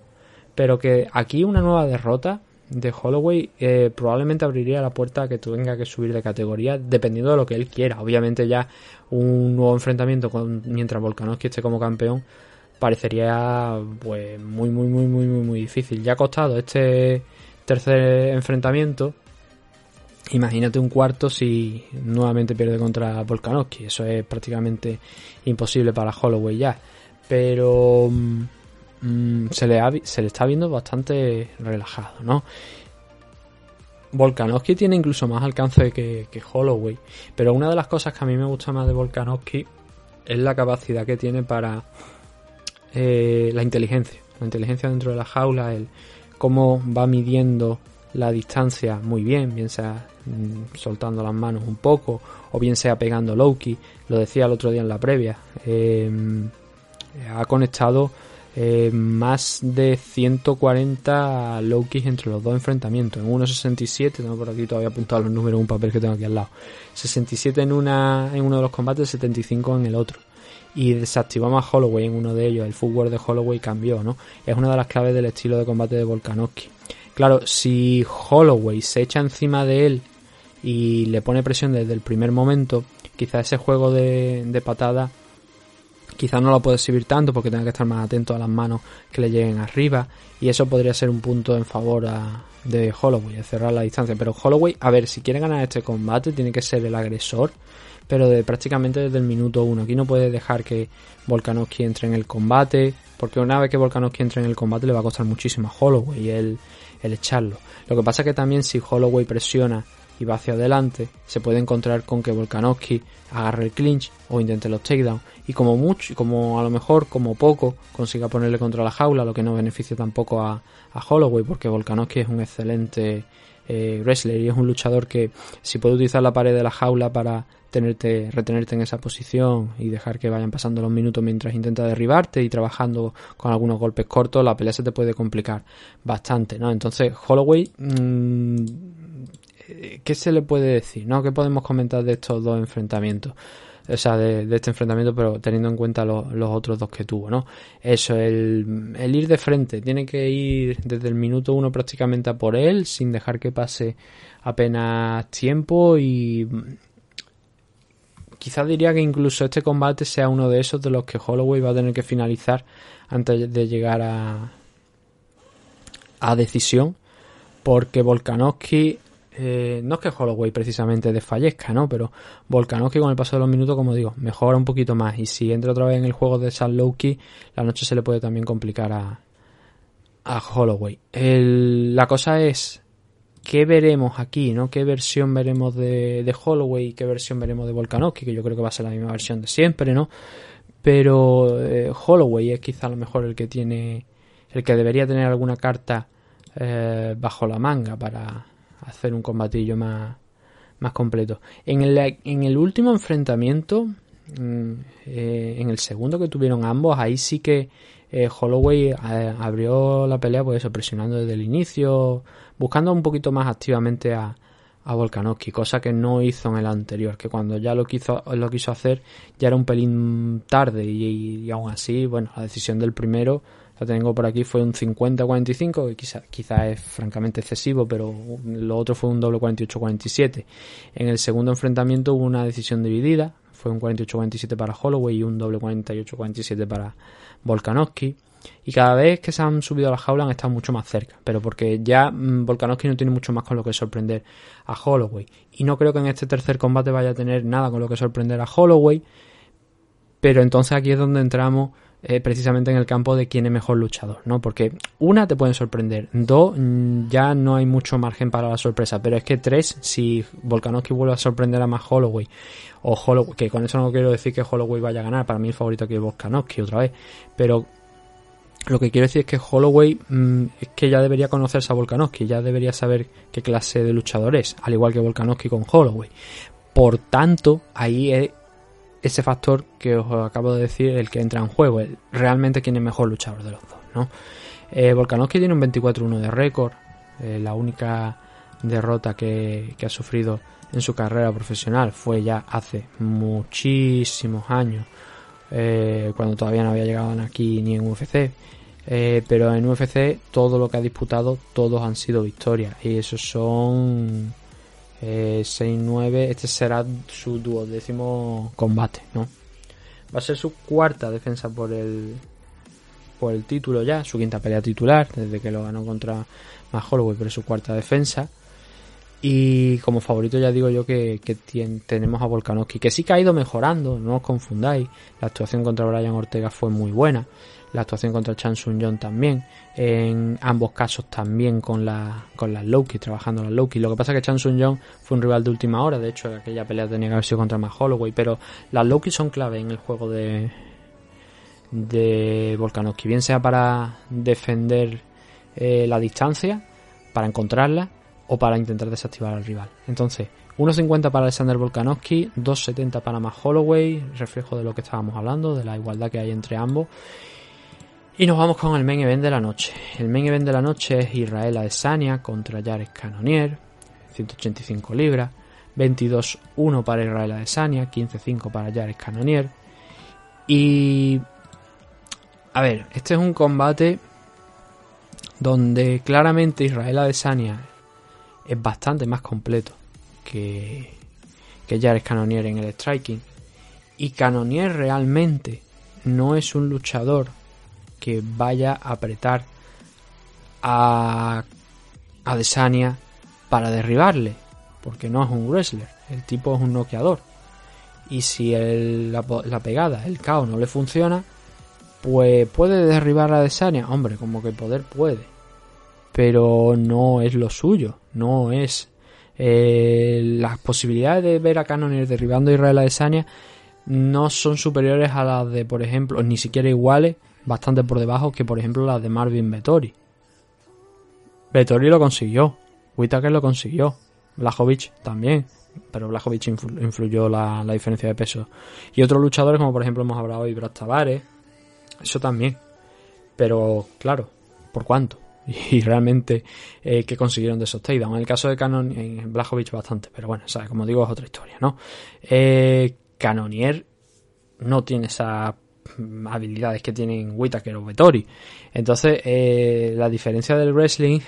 pero que aquí una nueva derrota de Holloway eh, probablemente abriría la puerta a que tenga que subir de categoría dependiendo de lo que él quiera. Obviamente ya un nuevo enfrentamiento con, mientras Volkanovski esté como campeón parecería pues muy muy muy muy muy muy difícil. Ya ha costado este tercer enfrentamiento. Imagínate un cuarto si nuevamente pierde contra Volkanovski. Eso es prácticamente imposible para Holloway ya. Pero mm, mm, se, le ha está viendo bastante relajado, ¿no? Volkanovski tiene incluso más alcance que, que Holloway. Pero una de las cosas que a mí me gusta más de Volkanovski es la capacidad que tiene para eh, la inteligencia. La inteligencia dentro de la jaula, el cómo va midiendo la distancia muy bien, bien sea mm, soltando las manos un poco o bien sea pegando Loki. Lo decía el otro día en la previa. eh, ha conectado eh, más de 140 low kicks entre los dos enfrentamientos. En 1.67, tengo por aquí todavía apuntado los números en un papel que tengo aquí al lado. 67 en, una, en uno de los combates, 75 en el otro. Y desactivamos a Holloway en uno de ellos. El footwork de Holloway cambió, ¿no? Es una de las claves del estilo de combate de Volkanovski. Claro, si Holloway se echa encima de él y le pone presión desde el primer momento, quizá ese juego de, de patada quizás no lo puede exhibir tanto porque tenga que estar más atento a las manos que le lleguen arriba y eso podría ser un punto en favor a- de Holloway, de cerrar la distancia. Pero Holloway, a ver, si quiere ganar este combate tiene que ser el agresor, pero de prácticamente desde el minuto uno. Aquí no puede dejar que Volkanovski entre en el combate, porque una vez que Volkanovski entre en el combate le va a costar muchísimo a Holloway el, el echarlo. Lo que pasa que también si Holloway presiona y va hacia adelante, se puede encontrar con que Volkanovski agarre el clinch o intente los takedowns y como mucho, como a lo mejor como poco consiga ponerle contra la jaula, lo que no beneficia tampoco a, a Holloway porque Volkanovski es un excelente eh, wrestler y es un luchador que si puede utilizar la pared de la jaula para tenerte, retenerte en esa posición y dejar que vayan pasando los minutos mientras intenta derribarte y trabajando con algunos golpes cortos, la pelea se te puede complicar bastante, ¿no? Entonces, Holloway, mm, ¿qué se le puede decir? ¿No? ¿Qué podemos comentar de estos dos enfrentamientos? O sea, de, este enfrentamiento, pero teniendo en cuenta lo- los otros dos que tuvo, ¿no? Eso, el, el ir de frente, tiene que ir desde el minuto uno prácticamente a por él, sin dejar que pase apenas tiempo y quizás diría que incluso este combate sea uno de esos de los que Holloway va a tener que finalizar antes de llegar a a decisión porque Volkanovski eh, no es que Holloway precisamente desfallezca, ¿no? Pero Volkanovski con el paso de los minutos, como digo, mejora un poquito más. Y si entra otra vez en el juego de San Lowkey, la noche se le puede también complicar a, a Holloway. La cosa es, ¿qué veremos aquí, no? ¿Qué versión veremos de, de Holloway y qué versión veremos de Volkanovski? Que yo creo que va a ser la misma versión de siempre, ¿no? Pero eh, Holloway es quizá a lo mejor el que tiene, el que debería tener alguna carta eh, bajo la manga para hacer un combatillo más, más completo. En el, en el último enfrentamiento, mm, eh, en el segundo que tuvieron ambos, ahí sí que eh, Holloway eh, abrió la pelea, pues presionando desde el inicio, buscando un poquito más activamente a, a Volkanovski, cosa que no hizo en el anterior, que cuando ya lo quiso, lo quiso hacer ya era un pelín tarde y, y aún así, bueno, la decisión del primero, la tengo por aquí, fue un 50-45, que quizá, quizá es francamente excesivo, pero lo otro fue un doble 48-47. En el segundo enfrentamiento hubo una decisión dividida, fue un 48-47 para Holloway y un doble 48-47 para Volkanovski. Y cada vez que se han subido a la jaula han estado mucho más cerca, pero porque ya mm, Volkanovski no tiene mucho más con lo que sorprender a Holloway. Y no creo que en este tercer combate vaya a tener nada con lo que sorprender a Holloway, pero entonces aquí es donde entramos eh, precisamente en el campo de quién es mejor luchador, ¿no? Porque una te pueden sorprender, dos mm, ya no hay mucho margen para la sorpresa, pero es que tres, si Volkanovski vuelve a sorprender a más Holloway, o Holloway, que con eso no quiero decir que Holloway vaya a ganar, para mí el favorito aquí es Volkanovski otra vez, pero lo que quiero decir es que Holloway mm, es que ya debería conocerse a Volkanovski, ya debería saber qué clase de luchador es, al igual que Volkanovski con Holloway. Por tanto, ahí es ese factor que os acabo de decir el que entra en juego, el, realmente quién es mejor luchador de los dos, ¿no? Eh, Volkanovski tiene un 24-1 de récord, eh, la única derrota que, ha sufrido en su carrera profesional fue ya hace muchísimos años, eh, cuando todavía no había llegado aquí ni en UFC. Eh, pero en UFC todo lo que ha disputado, todos han sido victorias. Y esos son eh, 6-9. Este será su duodécimo combate, ¿no? Va a ser su cuarta defensa por el por el título ya, su quinta pelea titular, desde que lo ganó contra Holloway, pero su cuarta defensa. Y como favorito ya digo yo que, que tenemos a Volkanovski, que sí que ha ido mejorando, no os confundáis. La actuación contra Brian Ortega fue muy buena la actuación contra Chan Sun Jong también, en ambos casos también con, la, con las Loki, trabajando las Loki. Lo que pasa es que Chan Sun Jong fue un rival de última hora, de hecho aquella pelea tenía que haber sido contra Matt Holloway, pero las Loki son clave en el juego de, de Volkanovski, bien sea para defender eh, la distancia, para encontrarla o para intentar desactivar al rival. Entonces, 1.50 para Alexander Volkanovski, 2.70 para Matt Holloway, reflejo de lo que estábamos hablando, de la igualdad que hay entre ambos. Y nos vamos con el main event de la noche. El main event de la noche es Israel Adesanya contra Jared Cannonier, 185 libras, 22-1 para Israel Adesanya, 15-5 para Jared Cannonier. Y a ver, este es un combate donde claramente Israel Adesanya es bastante más completo que, que Jared Cannonier en el striking. Y Cannonier realmente no es un luchador que vaya a apretar a Adesanya para derribarle, porque no es un wrestler, el tipo es un noqueador. Y si la, la, pegada, el caos no le funciona, pues puede derribar a Adesanya, hombre, como que poder puede, pero no es lo suyo, no es eh, las posibilidades de ver a Cannonier derribando a Israel Adesanya no son superiores a las de, por ejemplo, ni siquiera iguales bastante por debajo que por ejemplo las de Marvin Vettori. Vettori lo consiguió, Whitaker lo consiguió, Blajovic también, pero Blajovic influyó la, diferencia de peso. Y otros luchadores como por ejemplo hemos hablado hoy Brad Tavares, eso también. Pero claro, ¿por cuánto? (laughs) Y realmente eh, que consiguieron de esos takedowns. En el caso de Canon, en Blajovic bastante, pero bueno, ¿sabes? como digo, es otra historia, ¿no? Eh, Canonier no tiene esa habilidades que tienen Whitaker o Vettori. Entonces, eh, la diferencia del wrestling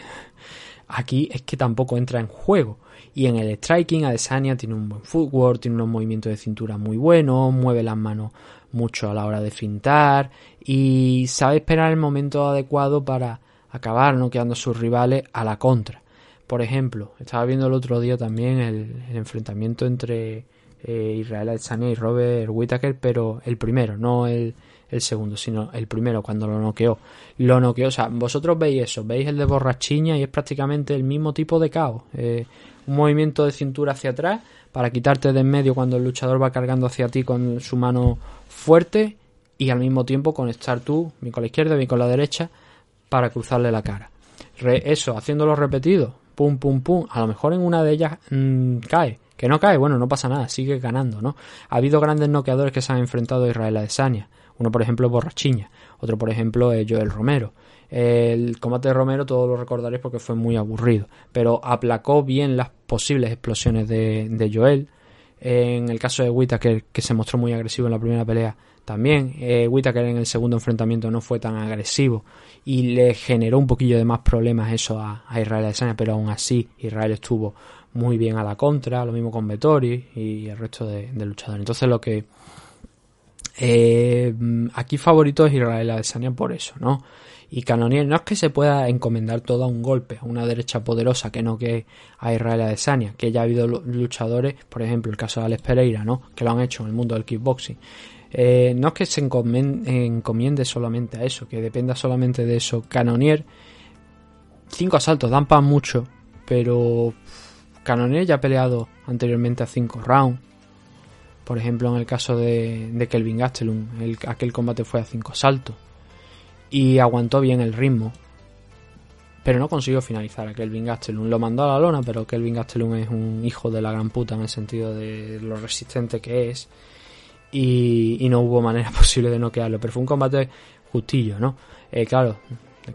aquí es que tampoco entra en juego. Y en el striking, Adesanya tiene un buen footwork, tiene unos movimientos de cintura muy buenos, mueve las manos mucho a la hora de fintar y sabe esperar el momento adecuado para acabar noqueando a sus rivales a la contra. Por ejemplo, estaba viendo el otro día también el, el enfrentamiento entre eh, Israel Adesanya y Robert Whittaker, pero el primero, no el, el, segundo, sino el primero cuando lo noqueó. Lo noqueó, o sea, vosotros veis eso, veis el de borrachiña y es prácticamente el mismo tipo de caos. Eh, un movimiento de cintura hacia atrás para quitarte de en medio cuando el luchador va cargando hacia ti con su mano fuerte y al mismo tiempo conectar tú, mi con la izquierda, mi con la derecha, para cruzarle la cara. Re, eso, haciéndolo repetido, pum, pum, pum, a lo mejor en una de ellas mmm, cae, que no cae, bueno, no pasa nada, sigue ganando, ¿no? Ha habido grandes noqueadores que se han enfrentado a Israel Adesanya. Uno, por ejemplo, Borrachiña. Otro, por ejemplo, es Joel Romero. El combate de Romero todos lo recordaréis porque fue muy aburrido, pero aplacó bien las posibles explosiones de, de Joel. En el caso de Whitaker, que se mostró muy agresivo en la primera pelea, también. Eh, Whitaker en el segundo enfrentamiento no fue tan agresivo y le generó un poquillo de más problemas eso a, a Israel Adesanya, pero aún así Israel estuvo muy bien a la contra, lo mismo con Vettori y el resto de, luchadores. Entonces lo que eh, aquí favorito es Israel Adesanya por eso, ¿no? Y Canonier no es que se pueda encomendar todo a un golpe, a una derecha poderosa que no que a Israel Adesanya, que ya ha habido luchadores, por ejemplo el caso de Alex Pereira, ¿no? Que lo han hecho en el mundo del kickboxing. Eh, no es que se encomiende solamente a eso, que dependa solamente de eso. Canonier, cinco asaltos dan para mucho, pero Canonier ya ha peleado anteriormente a cinco rounds. Por ejemplo, en el caso de, de Kelvin Gastelum, el, aquel combate fue a cinco asaltos. Y aguantó bien el ritmo. Pero no consiguió finalizar a Kelvin Gastelum. Lo mandó a la lona, pero Kelvin Gastelum es un hijo de la gran puta en el sentido de lo resistente que es. Y, y no hubo manera (laughs) posible de noquearlo. Pero fue un combate justillo, ¿no? Eh, claro,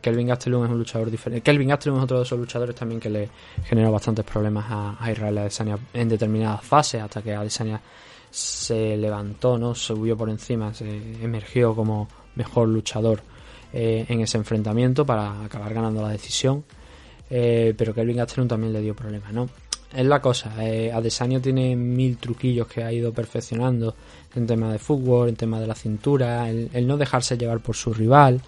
Kelvin Gastelum es un luchador diferente. Kelvin Gastelum es otro de esos luchadores también que le generó bastantes problemas a, a Israel Adesanya en determinadas fases, hasta que Adesanya se levantó, ¿no? Subió por encima, se emergió como mejor luchador eh, en ese enfrentamiento para acabar ganando la decisión. Eh, pero Kelvin Gastelum también le dio problemas, ¿no? Es la cosa, eh, Adesanya tiene mil truquillos que ha ido perfeccionando en tema de fútbol, en tema de la cintura, el, el no dejarse llevar por su rival.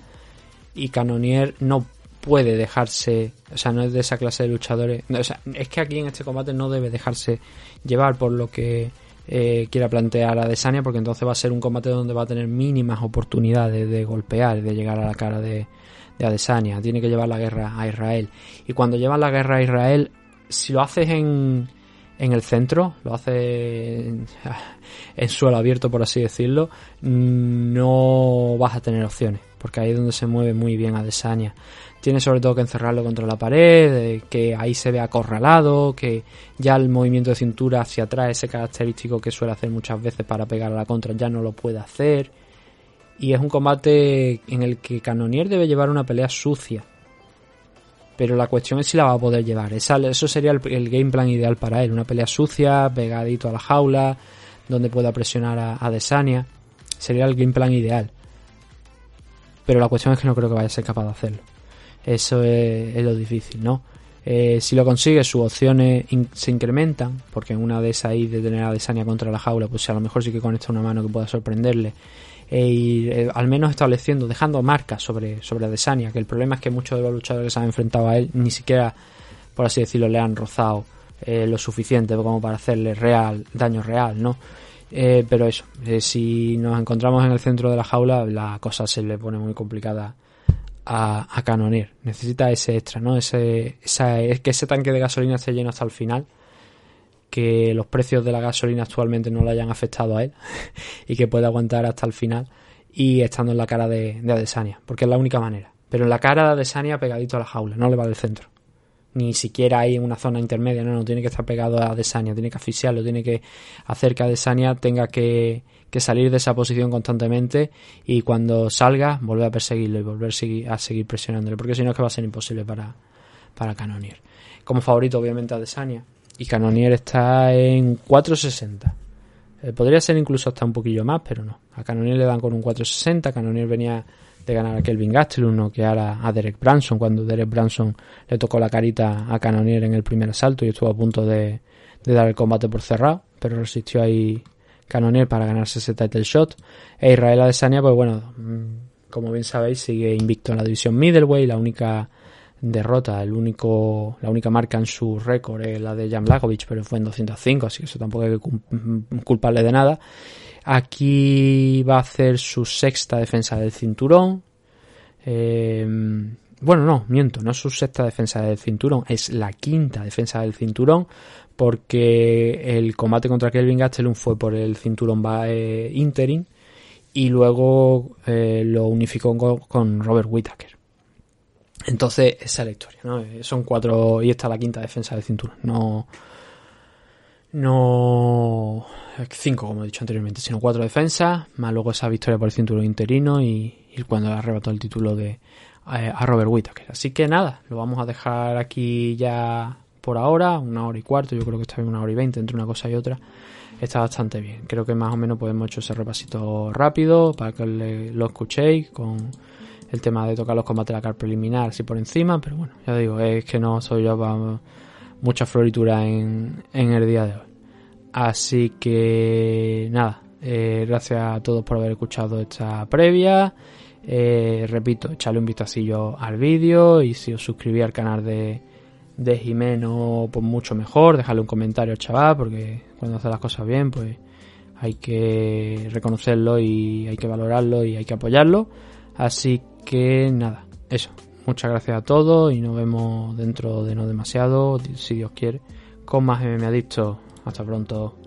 Y Canonier no puede dejarse, o sea, no es de esa clase de luchadores. O sea, es que aquí en este combate no debe dejarse llevar por lo que eh, quiera plantear a porque entonces va a ser un combate donde va a tener mínimas oportunidades de golpear, de llegar a la cara de, de Adesanya. Tiene que llevar la guerra a Israel. Y cuando llevas la guerra a Israel, si lo haces en, en el centro, lo haces en, en suelo abierto, por así decirlo, no vas a tener opciones, porque ahí es donde se mueve muy bien Adesanya tiene sobre todo que encerrarlo contra la pared, que ahí se ve acorralado, que ya el movimiento de cintura hacia atrás, ese característico que suele hacer muchas veces para pegar a la contra, ya no lo puede hacer. Y es un combate en el que Canonier debe llevar una pelea sucia. Pero la cuestión es si la va a poder llevar. Esa, eso sería el, el, game plan ideal para él. Una pelea sucia, pegadito a la jaula, donde pueda presionar a, a Desania. Sería el game plan ideal. Pero la cuestión es que no creo que vaya a ser capaz de hacerlo. Eso es, lo difícil, ¿no? Eh, si lo consigue, sus opciones se incrementan, porque en una de esas ahí de tener a Desania contra la jaula, pues a lo mejor sí que conecta una mano que pueda sorprenderle. Eh, y eh, al menos estableciendo, dejando marcas sobre, sobre Desania, que el problema es que muchos de los luchadores que se han enfrentado a él ni siquiera, por así decirlo, le han rozado lo suficiente como para hacerle real, daño real, ¿no? Eh, pero eso, si nos encontramos en el centro de la jaula, la cosa se le pone muy complicada a, a Canonier. Necesita ese extra, ¿no? Ese, esa, es que ese tanque de gasolina esté lleno hasta el final. Que los precios de la gasolina actualmente no le hayan afectado a él. (laughs) y que pueda aguantar hasta el final. Y estando en la cara de, de Adesanya. Porque es la única manera. Pero en la cara de Adesanya pegadito a la jaula. No le va del centro. Ni siquiera en una zona intermedia. No, no. Tiene que estar pegado a Adesanya. Tiene que asfixiarlo. Tiene que hacer que Adesanya tenga que que salir de esa posición constantemente y cuando salga volver a perseguirlo y volver a seguir presionándole, porque si no es que va a ser imposible para, para Canonier. Como favorito obviamente a Desania y Canonier está en 4.60. Eh, podría ser incluso hasta un poquillo más, pero no. A Canonier le dan con un 4.60, Canonier venía de ganar a Kelvin Gastelum, no que ahora a Derek Branson, cuando Derek Branson le tocó la carita a Canonier en el primer asalto y estuvo a punto de, dar el combate por cerrado, pero resistió ahí Canonier para ganarse ese title shot. E Israel Adesanya, pues bueno, como bien sabéis, sigue invicto en la división middleweight. La única derrota, el único, la única marca en su récord es la de Jan Blagovic, pero fue en 205, así que eso tampoco hay que culparle de nada. Aquí va a hacer su sexta defensa del cinturón. Eh, bueno, no, miento, no es su sexta defensa del cinturón, es la quinta defensa del cinturón, porque el combate contra Kelvin Gastelum fue por el cinturón eh, interim y luego eh, lo unificó con, con, Robert Whittaker. Entonces, esa es la historia, ¿no? Eh, son cuatro, y esta es la quinta defensa del cinturón, no. No. Cinco, como he dicho anteriormente, sino cuatro defensas, más luego esa victoria por el cinturón interino y, y cuando arrebató el título de, a Robert Whittaker. Así que nada, lo vamos a dejar aquí ya por ahora, una hora y cuarto, yo creo que está bien una hora y veinte entre una cosa y otra. Está bastante bien. Creo que más o menos podemos echar ese repasito rápido para que le, lo escuchéis con el tema de tocar los combates de la car preliminar así por encima, pero bueno, ya digo, es que no soy yo para mucha floritura en, en el día de hoy. Así que nada, eh, gracias a todos por haber escuchado esta previa. Eh, repito, echarle un vistacillo al vídeo y si os suscribís al canal de, de Jimeno, pues mucho mejor. Dejarle un comentario al chaval, porque cuando hace las cosas bien, pues, hay que reconocerlo y hay que valorarlo y hay que apoyarlo. Así que nada, eso. Muchas gracias a todos y nos vemos dentro de no demasiado, si Dios quiere, con más MMA Adicto. Hasta pronto.